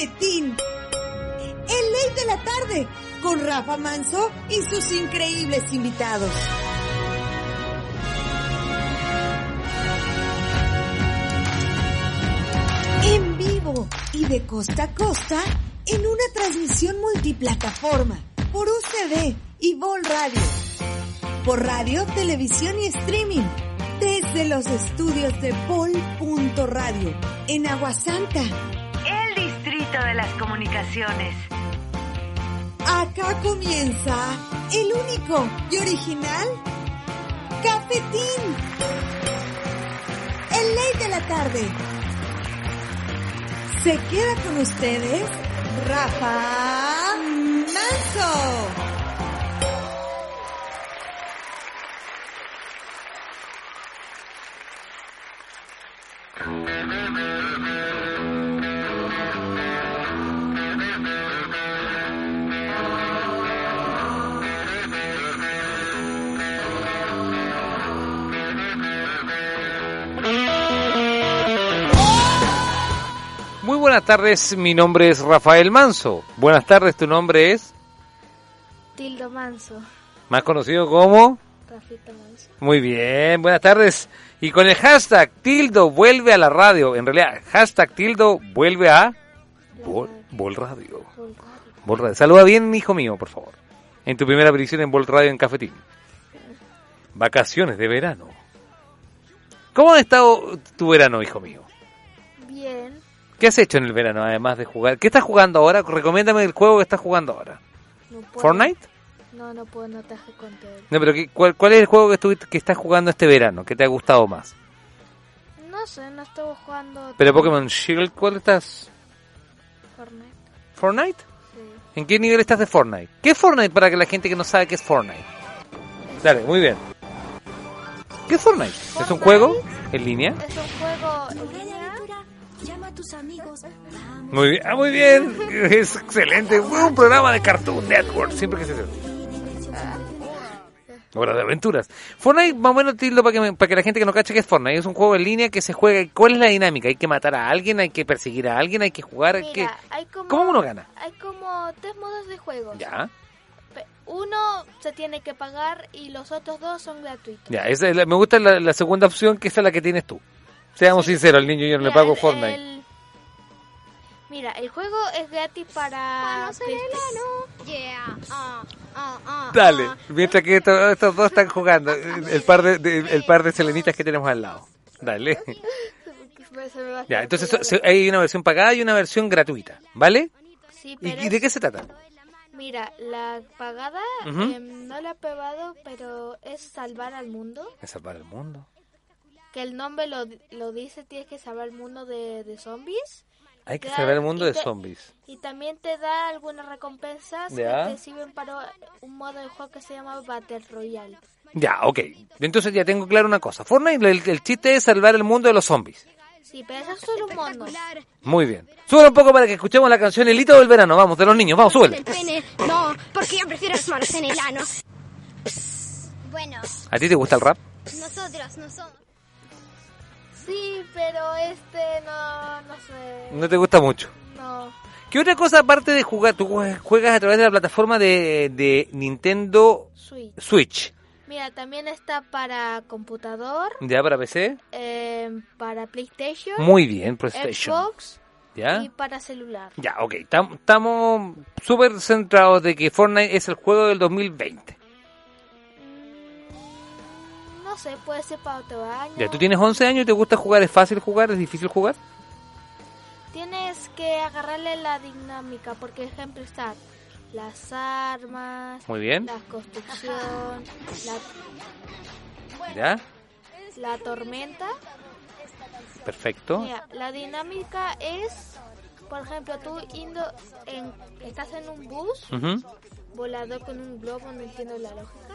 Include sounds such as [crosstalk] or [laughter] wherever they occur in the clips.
El ley de la tarde con Rafa Manso y sus increíbles invitados. En vivo y de costa a costa en una transmisión multiplataforma por UCB y Vol Radio. Por radio, televisión y streaming. Desde los estudios de Vol.radio en Aguasanta. Distrito de las comunicaciones. Acá comienza el único y original Cafetín. El ley de la tarde. Se queda con ustedes Rafa Manso. Tardes, mi nombre es Rafael Manso. Buenas tardes, tu nombre es, Tildo Manso. más conocido como... Rafita Manso. Muy bien, buenas tardes. Y con el hashtag Tildo vuelve a la radio, en realidad, hashtag Tildo vuelve a Bol Radio. Bol Radio. Saluda bien, hijo mío, por favor. En tu primera aparición en Bol Radio en Cafetín. Vacaciones de verano. ¿Cómo ha estado tu verano, hijo mío? Bien. ¿Qué has hecho en el verano, además de jugar? ¿Qué estás jugando ahora? Recomiéndame el juego que estás jugando ahora. No ¿Fortnite? No, no puedo, no te contar. No, pero ¿qué- cuál, cuál es el juego que, estuviste, que estás jugando este verano? ¿Qué te ha gustado más? No sé, no estuve jugando Pero Pokémon Shield, ¿cuál estás? Fortnite. ¿Fortnite? Sí. ¿En qué nivel estás de Fortnite? ¿Qué es Fortnite para que la gente que no sabe qué es Fortnite? Dale, muy bien. ¿Qué es Fortnite? ¿Es un Fortnite. juego en línea? Es un juego en línea. Llama a tus amigos. Vamos. Muy bien, ah, muy bien. Es excelente. Fue un programa de Cartoon Network, siempre que se hace. Hora de aventuras. Fortnite, más o menos, tildo para que, para que la gente que no cache que es Fortnite. Es un juego en línea que se juega. ¿Cuál es la dinámica? ¿Hay que matar a alguien? ¿Hay que perseguir a alguien? ¿Hay que jugar? ¿Hay que... Mira, hay como, ¿Cómo uno gana? Hay como tres modos de juego. Ya, Uno se tiene que pagar y los otros dos son gratuitos. ya. Esa es la- me gusta la, la segunda opción, que esa es la que tienes tú. Seamos sinceros, el niño yo no le Mira, pago el- Fortnite. el- Mira, el juego es gratis para. Yeah. Ah, ah, ah, Dale, ah. mientras que estos, estos dos están jugando, el par de, de- el par de selenitas que tenemos al lado. Dale. [laughs] Ya, entonces so- hay una versión pagada y una versión gratuita, ¿vale? Sí, ¿Y, pero y de qué se trata? Mira, la pagada Ujú. em, no la he probado, pero es salvar al mundo. Es salvar el mundo. Que el nombre lo, lo dice, tienes que salvar el mundo de, de zombies. Hay que Ya, salvar el mundo de te- zombies. Y también te da algunas recompensas Ya. que te sirven para un modo de juego que se llama Battle Royale. Ya, ok. Entonces ya tengo claro una cosa. Fortnite, el, el chiste es salvar el mundo de los zombies. Sí, pero eso es solo un mono. Muy bien. Sube un poco para que escuchemos la canción El hito del verano. Vamos, de los niños. Vamos, súbele. El pene. No, porque yo prefiero las manos en el ano. Bueno, ¿A ti te gusta el rap? nosotros no somos. Sí, pero este no, no sé. No te gusta mucho. No. ¿Qué otra cosa aparte de jugar? Tú juegas a través de la plataforma de, de Nintendo Switch. Switch. Mira, también está para computador, ¿Ya para PC? em, para PlayStation, Muy bien, PlayStation. Xbox ¿Ya? y para celular. Ya, ok. Tam- Estamos súper centrados de que Fortnite es el juego del 2020. No sé, puede ser para otro año. Ya, tú tienes 11 años y te gusta jugar. ¿Es fácil jugar? ¿Es difícil jugar? Tienes que agarrarle la dinámica, porque ejemplo está las armas, Muy bien. la construcción, la, ¿Ya? la tormenta. Perfecto. Mira, la dinámica es, por ejemplo, tú indo en, estás en un bus Ujú. volador con un globo, no entiendo la lógica.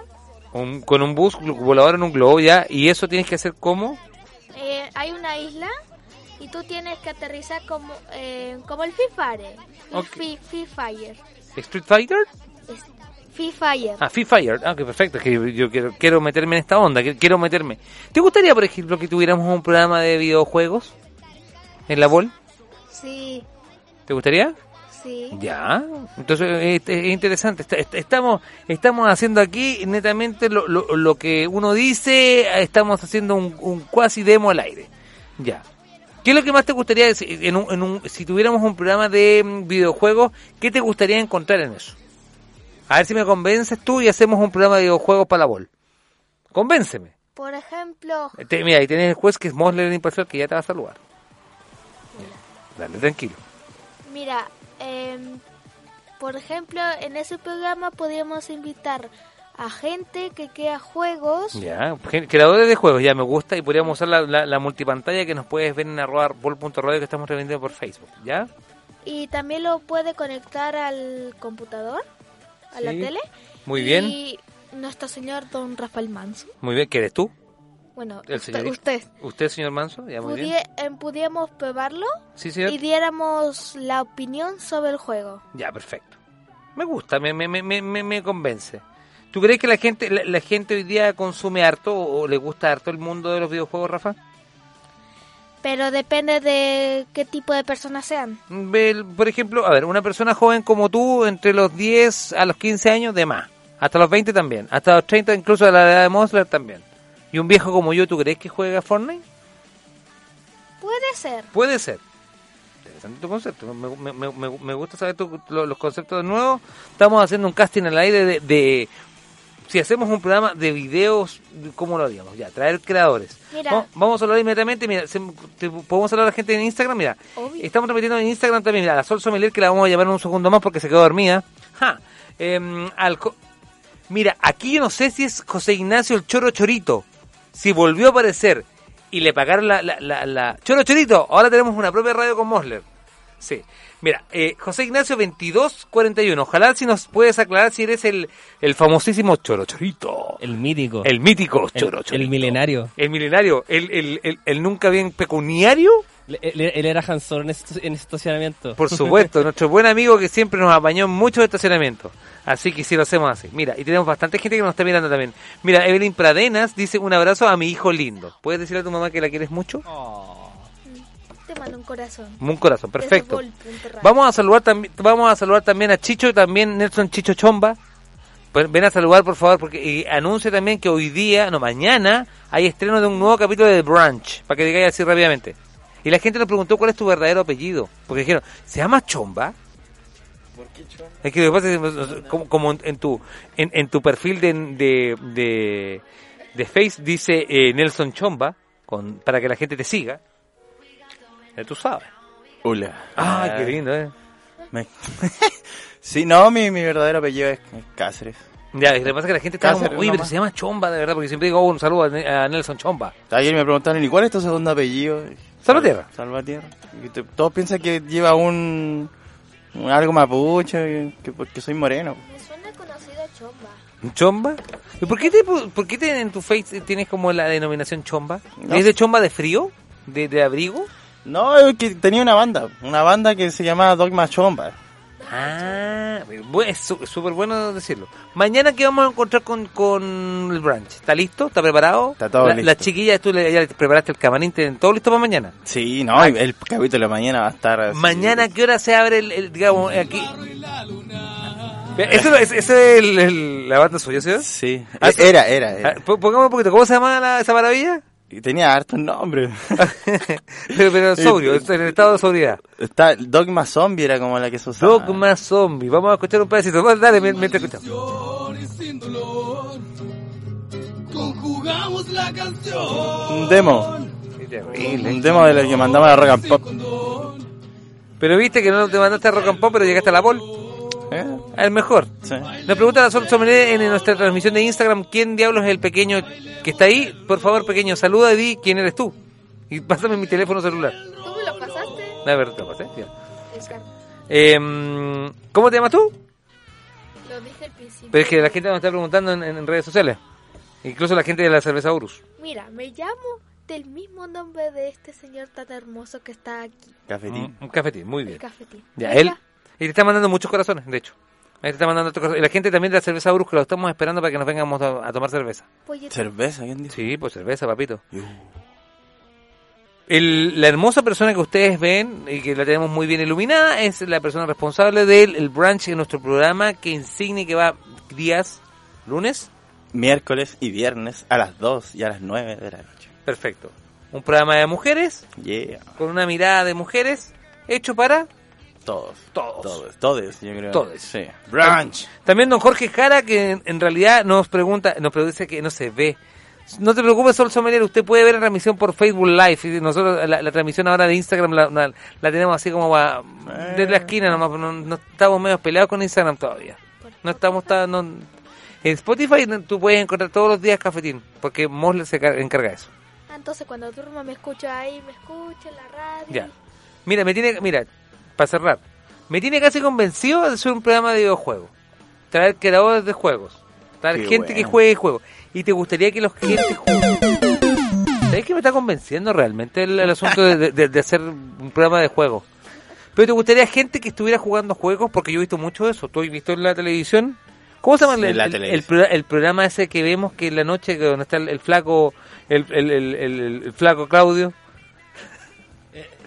Un- con un bus volador en un globo, ¿ya? ¿Y eso tienes que hacer cómo? Eh, hay una isla y tú tienes que aterrizar como eh, como el Free Fire. Ok. Free, Free Fire. ¿Street Fighter? Es- Free Fire. Ah, Free Fire. Ah, que perfecto. Es que yo quiero, quiero meterme en esta onda. que- Quiero meterme. ¿Te gustaría, por ejemplo, que tuviéramos un programa de videojuegos? ¿En la Vol? Sí. ¿Te gustaría? Sí. Ya, entonces es, es interesante. Est- est- Estamos, estamos haciendo aquí netamente lo, lo, lo que uno dice, estamos haciendo un, un cuasi demo al aire. Ya. ¿Qué es lo que más te gustaría, decir? en un, en un, si tuviéramos un programa de mm, videojuegos, qué te gustaría encontrar en eso? A ver si me convences tú y hacemos un programa de videojuegos para la bol. Convénceme. Por ejemplo, Te- mira, ahí tenés el juez que es Mosler el Imparcial que ya te va a saludar. Dale, tranquilo. mira, em, por ejemplo, en ese programa podríamos invitar a gente que crea juegos. Ya, creadores de juegos, ya me gusta y podríamos usar la, la, la multipantalla que nos puedes ver en arroba bol.radio que estamos revendiendo por Facebook, ¿ya? Y también lo puede conectar al computador, a la Sí. tele. Muy bien. Y nuestro señor don Rafael Manso. Muy bien, ¿qué eres tú? Bueno, El usted, usted. ¿Usted, señor Manso? Ya, muy bien. Pudiéramos probarlo Sí, y diéramos la opinión sobre el juego. Ya, perfecto. Me gusta, me, me, me, me, me- convence. ¿Tú crees que la gente la, la gente hoy día consume harto o, o le gusta harto el mundo de los videojuegos, Rafa? Pero depende de qué tipo de personas sean. Ve, Por ejemplo, a ver, una persona joven como tú, entre los 10 a los 15 años, de más. Hasta los 20 también. Hasta los 30, incluso a la edad de Mosler también. Y un viejo como yo, ¿tú crees que juega Fortnite? Puede ser. Puede ser. Interesante tu concepto. Me, me- me- me- gusta saber tu- lo- los conceptos de nuevo. Estamos haciendo un casting al aire de, de- Si hacemos un programa de videos, ¿cómo lo haríamos? Ya, traer creadores. Mira. Vamos, vamos a hablar inmediatamente. Mira, se- te- podemos hablar a la gente en Instagram. Mira, Obvio. estamos transmitiendo en Instagram también. Mira, la Sol Sommelier, que la vamos a llamar en un segundo más porque se quedó dormida. Ja. Em, al Mira, aquí yo no sé si es José Ignacio el Choro Chorito. Si volvió a aparecer y le pagaron la, la, la, la- Choro Chorito, ahora tenemos una propia radio con Mosler. Sí. Mira, eh, José Ignacio 2241. Ojalá si nos puedes aclarar si eres el, el famosísimo Choro Chorito. El mítico. El mítico Choro el Chorito. milenario. El milenario. El, el, el, el nunca bien pecuniario. Él, era Han Solo en, esto- en estacionamiento. Por [laughs] supuesto, nuestro buen amigo que siempre nos apañó en muchos estacionamientos. Así que sí lo hacemos así. Mira, y tenemos bastante gente que nos está mirando también. Mira, Evelyn Pradenas dice un abrazo a mi hijo lindo. ¿Puedes decirle a tu mamá que la quieres mucho? Te mando un corazón. Un corazón, perfecto. Vamos a saludar también, vamos a saludar también a Chicho y también Nelson Chicho Chomba. Ven a saludar por favor porque y anuncia también que hoy día, no mañana, hay estreno de un nuevo capítulo de The Branch, para que digáis así rápidamente. Y la gente nos preguntó cuál es tu verdadero apellido, porque dijeron, ¿se llama Chomba? Es que lo que pasa es que, como, como en tu en, en tu perfil de, de, de, de Face dice eh, Nelson Chomba, con, para que la gente te siga. Ya tú sabes. Hola. Ah, qué lindo, ¿eh? Me- [laughs] sí, no, mi, mi verdadero apellido es es Cáceres. Ya, lo que pasa es que la gente está como, Cáceres oye, pero nomás. se llama Chomba, de verdad, porque siempre digo, oh, un saludo a Nelson Chomba. Ayer me preguntaron, ¿y cuál es tu segundo apellido? Salvatierra. Salvatierra. Todos piensan que lleva un, un algo mapuche, que porque soy moreno. Me suena conocido Chomba. ¿Chomba? ¿Y por qué, te, por qué te- en tu face tienes como la denominación Chomba? No. ¿Es de Chomba de frío? ¿De, de abrigo? No, es que tenía una banda, una banda que se llamaba Dogma Chomba. Ah, es súper bueno decirlo. Mañana que vamos a encontrar con, con el brunch. ¿Está listo? ¿Está preparado? Está todo La- listo. Las chiquillas, tú le, ya le preparaste el camarín, ¿tienen todo listo para mañana? Sí, no, el, el capítulo de mañana va a estar así. Mañana, ¿a qué hora se abre el, el, digamos, aquí? ¿Eso, es- eso es el- el- la banda suya, ¿sí? Sí, Ah, e- era, era. era. Ah, po- Pongamos un poquito, ¿cómo se llama la- esa maravilla? Y tenía hartos nombres. [laughs] pero, pero [laughs] sobrio, en estado de sobriedad. Está Dogma Zombie era como la que se usaba. Dogma Zombie. Vamos a escuchar un pedacito. Vamos, Dale, mien- mientras escuchamos. Conjugamos la canción. Un demo. Un demo de la que mandaba la Rock and Pop. Pero viste que no te mandaste a Rock and Pop, pero llegaste a la Ball. ¿Eh? El mejor. Sí. Nos pregunta la Sol Sommelier en nuestra transmisión de Instagram quién diablos es el pequeño que está ahí. Por favor, pequeño, saluda y di quién eres tú. Y pásame mi teléfono celular. ¿Tú me lo pasaste? A ver, te pasé. Ya. Em, ¿Cómo te llamas tú? Lo dije al principio. Pero es que la gente nos está preguntando en, en redes sociales. Incluso la gente de la cerveza Urus. Mira, me llamo del mismo nombre de este señor tan hermoso que está aquí. Cafetín. Un cafetín, muy bien. El cafetín. Ya, él. Y te está mandando muchos corazones, de hecho. Ahí te está mandando. Y la gente también de la cerveza que lo estamos esperando para que nos vengamos a, a tomar cerveza. Pollito. Cerveza, ¿quién dijo? Sí, pues cerveza, papito. El- la hermosa persona que ustedes ven y que la tenemos muy bien iluminada es la persona responsable del el brunch en nuestro programa que insignia y que va días lunes. Miércoles y viernes a las 2 y a las 9 de la noche. Perfecto. Un programa de mujeres Yeah. con una mirada de mujeres hecho para Todos. Todos. Todos. Todos, yo creo. Todos. Sí. Brunch. También don Jorge Jara, que en, en realidad nos pregunta, nos produce que no se ve. No te preocupes, Sol Sommelier, usted puede ver la transmisión por Facebook Live. Y nosotros la, la transmisión ahora de Instagram la, la- la tenemos así como va desde la esquina nomás, no, no estamos medio peleados con Instagram todavía. No estamos tan... no- en Spotify tú puedes encontrar todos los días cafetín, porque Mosler se car- encarga de eso. Ah, Entonces cuando duermo me escucha ahí, me escucha en la radio. Ya. Mira, me tiene, mira, para cerrar, me tiene casi convencido de hacer un programa de videojuegos. Traer creadores de juegos. Traer Qué gente que juegue juegos. Y te gustaría que los clientes jueguen. ¿Sabes que me está convenciendo realmente el, el asunto de, de- de hacer un programa de juegos? Pero te gustaría gente que estuviera jugando juegos, porque yo he visto mucho eso. ¿Tú has visto en la televisión? ¿Cómo se llama el, programa ese que vemos que en la noche, que donde está el, flaco, el flaco Claudio?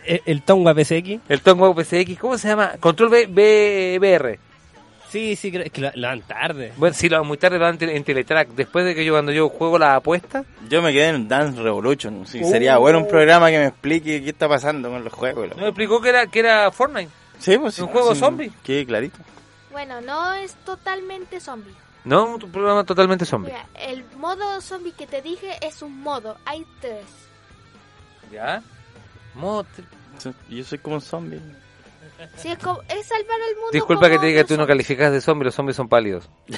El, el Tonga PSX. El Tongo PCX, ¿cómo se llama? Control B, B- BR. Sí, sí, creo es que lo, lo dan tarde. Bueno, sí, lo, muy tarde lo dan en Teletrack. Después de que yo cuando yo juego la apuesta, Yo me quedé en Dance Revolution. Sí, Uh. Sería bueno un programa que me explique qué está pasando con los juegos. la- me explicó que era que era Fortnite. Sí, pues sí. ¿Un juego sí, zombie? Qué clarito. Bueno, no es totalmente zombie. No, un programa totalmente zombie. Mira, el modo zombie que te dije es un modo, hay tres. ¿Ya? Modo- Yo soy como un zombie. Sí, es, como- es salvar el mundo. Disculpa que te diga, los tú no calificas de zombie, los zombies son pálidos. [laughs]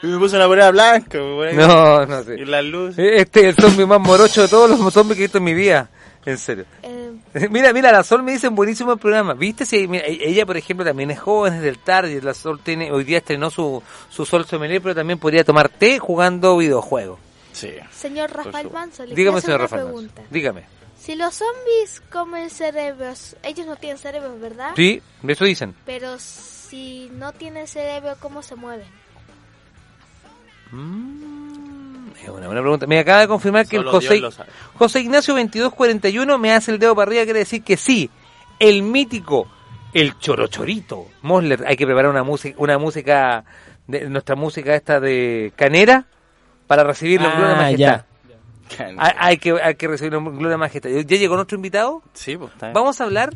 Y me puse una polera blanca. No, no sé. Y las luces. Este es el zombie más morocho de todos los zombies que he visto en mi vida. En serio. Eh, [laughs] Mira, mira, la Sol me dice un buenísimo programa. ¿Viste? Si, mira, e- ella, por ejemplo, también es joven, es del tarde. La Sol tiene, hoy día estrenó su, su Sol Sommelier, pero también podría tomar té jugando videojuegos. Sí. señor Rafael. Manso, le Dígame, señor una Rafael. Manso. Dígame. Si los zombies comen cerebros, ellos no tienen cerebros, ¿verdad? Sí, eso dicen. Pero si no tienen cerebro, ¿cómo se mueven? Mm, es una buena pregunta. Me acaba de confirmar que el José, Ignacio 2241 me hace el dedo para arriba, quiere decir que sí, el mítico, el chorochorito. Mosler, hay que preparar una música, una música, de, nuestra música esta de canera para recibir los Ah, Gloria Majestad. ya. Hay, hay que, hay que recibir los Gloria Majestad. ¿Ya llegó nuestro invitado? Sí, pues está bien. Vamos a hablar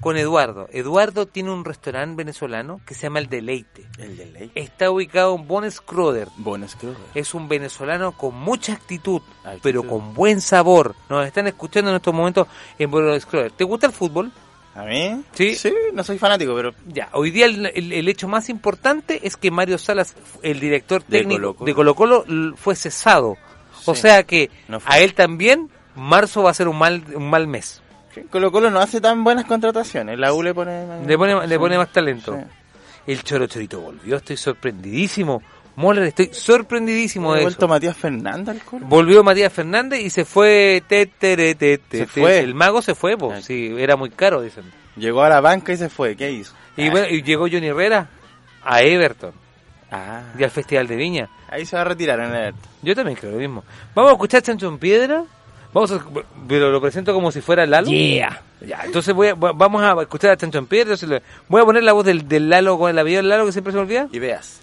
con Eduardo. Eduardo tiene un restaurante venezolano que se llama El Deleite. El de ley. Está ubicado en Bon Scroder. Bonus Club. Es un venezolano con mucha actitud, Actitud. pero con buen sabor. Nos están escuchando en estos momentos en Bon Scroder. ¿Te gusta el fútbol? ¿A mí? Sí. Sí, no soy fanático, pero Ya, hoy día el, el- el hecho más importante es que Mario Salas, el director De técnico de Colo Colo, fue cesado. O Sí. sea que No a él también, marzo va a ser un mal, un mal mes. Colo Colo no hace tan buenas contrataciones. La U le pone... Le pone, le pone más talento. Sí. El Choro Chorito volvió, estoy sorprendidísimo. Moller, estoy sorprendidísimo de vuelto eso. Matías Fernández al Colo. Volvió Matías Fernández y se fue. te, te, te, Se fue. El mago se fue, pues. Sí, era muy caro, dicen. Llegó a la banca y se fue. ¿Qué hizo? Y, bueno, y llegó Johnny Herrera a Everton Ah, y al Festival de Viña. ahí se va a retirar en el... Yo también creo lo mismo. Vamos a escuchar Chancho en Piedra. Vamos a, pero lo presento como si fuera Lalo. Yeah. Ya, entonces voy a- va- vamos a escuchar a Chancho en Piedra. le- Voy a poner la voz del, del Lalo con el avión Lalo que siempre se me olvida. Ideas.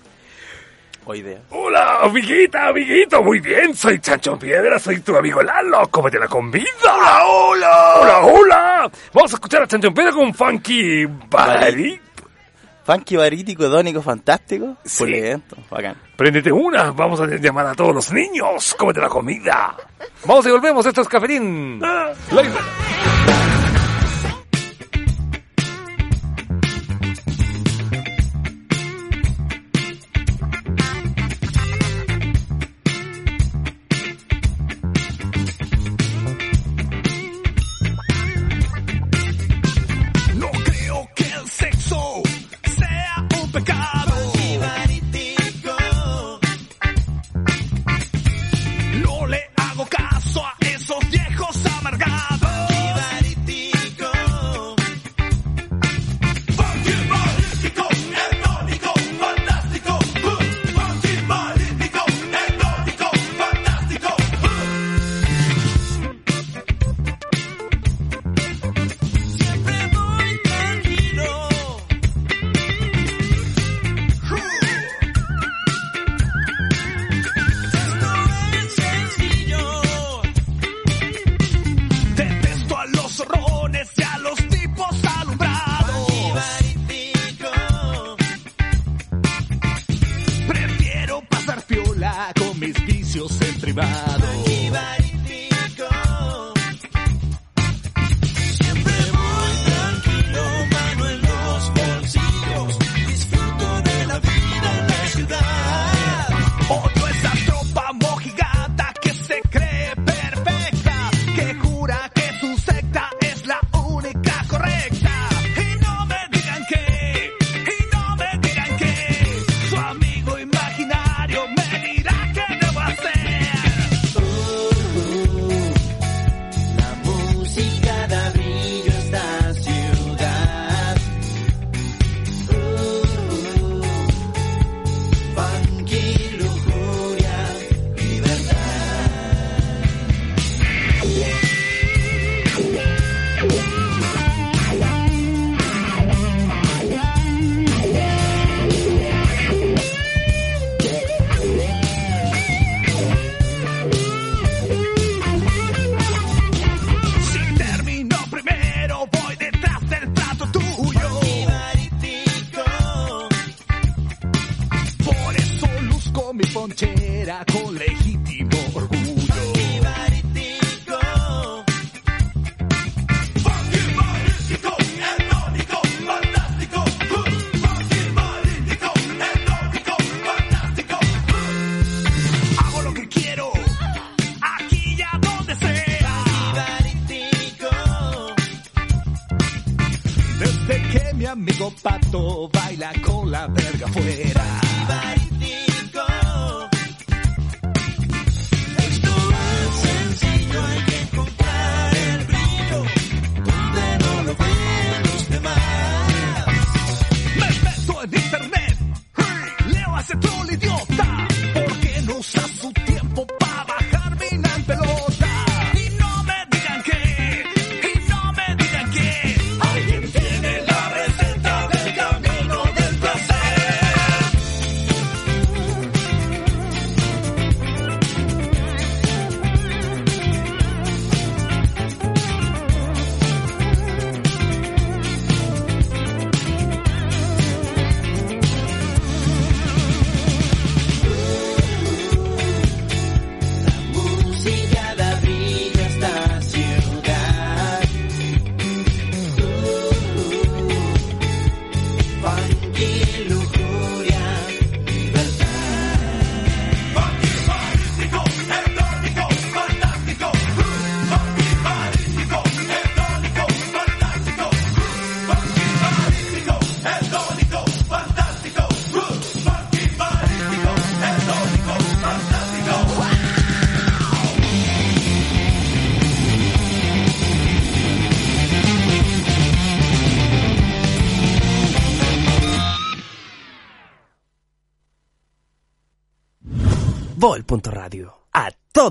O ideas. Hola, amiguita, amiguito, muy bien, soy Chancho Piedra, soy tu amigo Lalo, cómete la con vida. Hola, hola. Hola, hola. Vamos a escuchar a Chancho Piedra con Funky Bari. Funky, barítico, dónico, fantástico. Sí. Pulento, bacán. Préndete una, vamos a llamar a todos los niños, cómete la comida. Vamos y volvemos. Esto es Cafetín.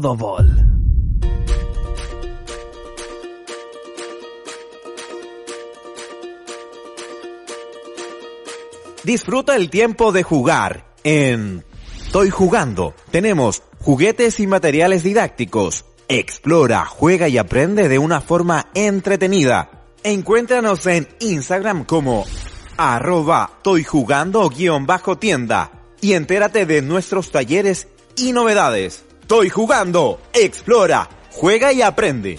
Todo. Disfruta el tiempo de jugar en Estoy jugando. Tenemos juguetes y materiales didácticos. Explora, juega y aprende de una forma entretenida. Encuéntranos en Instagram como arroba Estoy jugando guion bajo tienda y entérate de nuestros talleres y novedades. Estoy jugando. Explora, juega y aprende.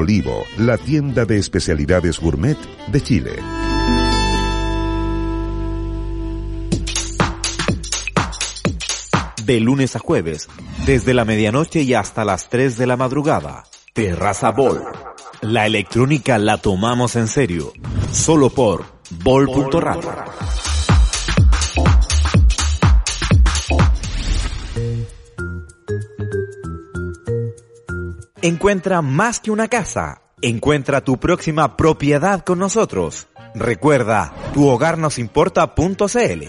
Olivo, la tienda de especialidades gourmet de Chile. De lunes a jueves, desde la medianoche y hasta las 3 de la madrugada. Terraza Bol. La electrónica la tomamos en serio. Solo por Bol.radio. Encuentra más que una casa. Encuentra tu próxima propiedad con nosotros. Recuerda, tu hogar nos importa.cl.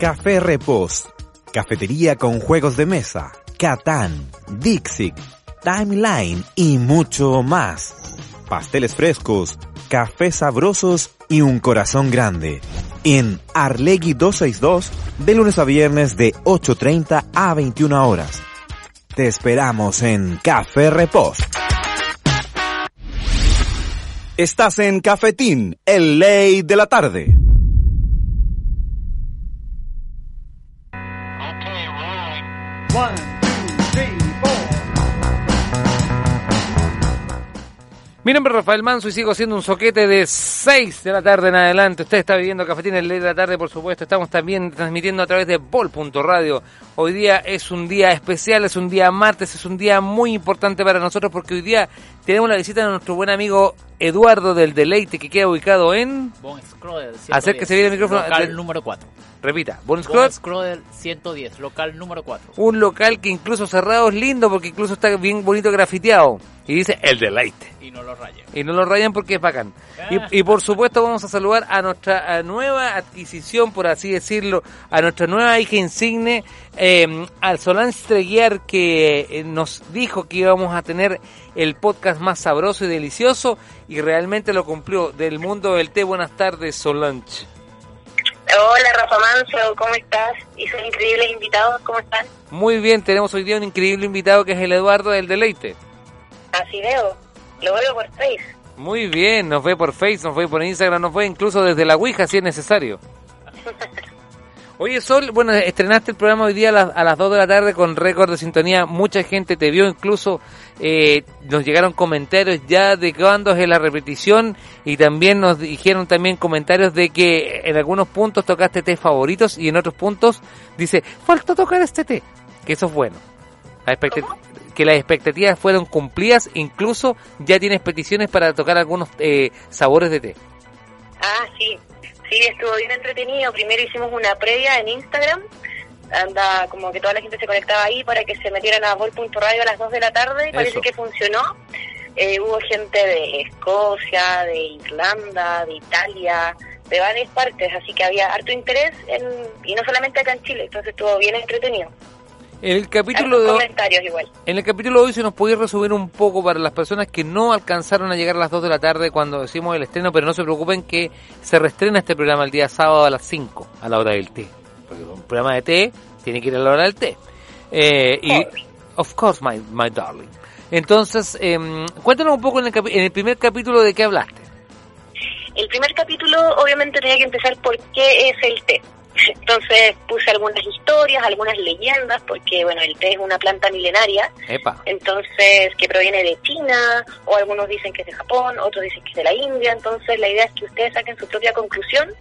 Café Repos. Cafetería con juegos de mesa, Catán, Dixit, Timeline y mucho más. Pasteles frescos, cafés sabrosos y un corazón grande. En Arlegui 262, de lunes a viernes de 8.30 a 21 horas. Te esperamos en Café Repos. Estás en Cafetín, el ley de la tarde. One, Mi nombre es Rafael Manso y sigo siendo un soquete de 6 de la tarde en adelante. Usted está viviendo Cafetín el ley de la tarde, por supuesto. Estamos también transmitiendo a través de Bol.radio. Hoy día es un día especial, es un día martes, es un día muy importante para nosotros porque hoy día tenemos la visita de nuestro buen amigo Eduardo del Deleite que queda ubicado en... Bon Scroder, Acérquese bien el micrófono. Local número 4. Repita, Bon Bon Scroder, Scroder 110, local número 4. un local que incluso cerrado es lindo porque incluso está bien bonito grafiteado. Y dice El Deleite. Y no lo rayen. Y no lo rayan porque es bacán. Y, y por supuesto vamos a saludar a nuestra nueva adquisición, por así decirlo, a nuestra nueva hija insigne, eh, al Solange Treguiar que eh, nos dijo que íbamos a tener el podcast más sabroso y delicioso y realmente lo cumplió. Del mundo del té, buenas tardes Solange. Hola Rafa Manso, ¿cómo estás? Y sus increíbles invitados, ¿cómo están? Muy bien, tenemos hoy día un increíble invitado que es el Eduardo del Deleite. Así veo, lo veo por Face. Muy bien, nos ve por Facebook, nos ve por Instagram, nos ve incluso desde la Ouija si es necesario. [laughs] Oye, Sol, bueno, estrenaste el programa hoy día a las, a las 2 de la tarde con récord de sintonía. Mucha gente te vio, incluso eh, nos llegaron comentarios ya de cuándo es la repetición y también nos dijeron también comentarios de que en algunos puntos tocaste té favoritos y en otros puntos dice, falta tocar este té, que eso es bueno. Que las expectativas fueron cumplidas, incluso ya tienes peticiones para tocar algunos eh, sabores de té. Ah, sí, sí, estuvo bien entretenido. Primero hicimos una previa en Instagram. Anda, como que toda la gente se conectaba ahí para que se metieran a vol.radio a las 2 de la tarde. Parece Eso. que funcionó. Eh, hubo gente de Escocia, de Irlanda, de Italia, de varias partes, así que había harto interés en, y no solamente acá en Chile, entonces estuvo bien entretenido. El capítulo de hoy, en el capítulo de hoy se nos podía resumir un poco para las personas que no alcanzaron a llegar a las 2 de la tarde cuando decimos el estreno, pero no se preocupen que se reestrena este programa el día sábado a las 5 a la hora del té. Porque un programa de té tiene que ir a la hora del té. Eh, y, of course, my, my darling. Entonces, em, cuéntanos un poco en el, en el primer capítulo de qué hablaste. El primer capítulo obviamente tenía que empezar por qué es el té. Entonces puse algunas historias, algunas leyendas, porque bueno, el té es una planta milenaria, Epa. entonces que proviene de China, o algunos dicen que es de Japón, otros dicen que es de la India, entonces la idea es que ustedes saquen su propia conclusión.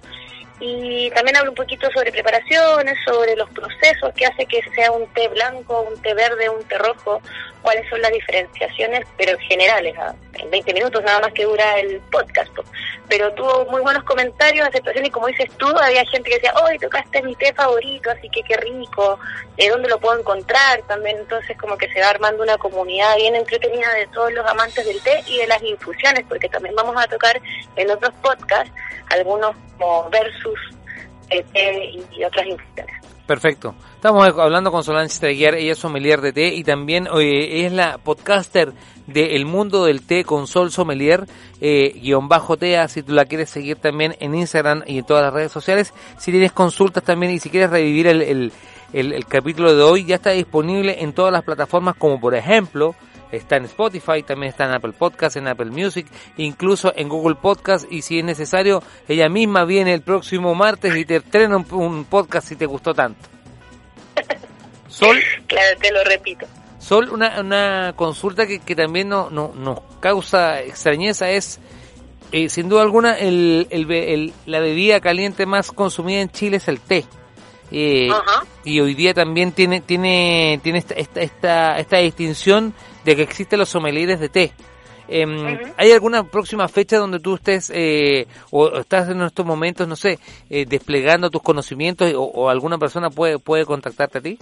Y también hablo un poquito sobre preparaciones, sobre los procesos que hace que sea un té blanco, un té verde, un té rojo, cuáles son las diferenciaciones, pero generales, ¿ah? en 20 minutos nada más que dura el podcast. po. Pero tuvo muy buenos comentarios, aceptación y como dices tú, había gente que decía, hoy tocaste mi té favorito, así que qué rico, ¿de dónde lo puedo encontrar? También entonces como que se va armando una comunidad bien entretenida de todos los amantes del té y de las infusiones, porque también vamos a tocar en otros podcasts algunos como versus el té y otras infusiones. Perfecto. Estamos hablando con Solange Treguiar, ella es sommelier de té y también eh, es la podcaster de El Mundo del Té con Sol Sommelier, eh, guion bajo TEA, si tú la quieres seguir también en Instagram y en todas las redes sociales. Si tienes consultas también y si quieres revivir el- el capítulo de hoy, ya está disponible en todas las plataformas como por ejemplo está en Spotify, también está en Apple Podcast, en Apple Music, incluso en Google Podcast y si es necesario, ella misma viene el próximo martes y te estrena un, un podcast si te gustó tanto. Sol, Claro, te lo repito. Sol, una, una consulta que, que también no, no- nos causa extrañeza es, eh, sin duda alguna, el, el el- la bebida caliente más consumida en Chile es el té. Eh, y hoy día también tiene tiene tiene esta, esta, esta, esta distinción de que existen los sommeliers de té. Em, ¿Hay alguna próxima fecha donde tú estés eh, o estás en estos momentos, no sé, eh, desplegando tus conocimientos o, o alguna persona puede puede contactarte a ti?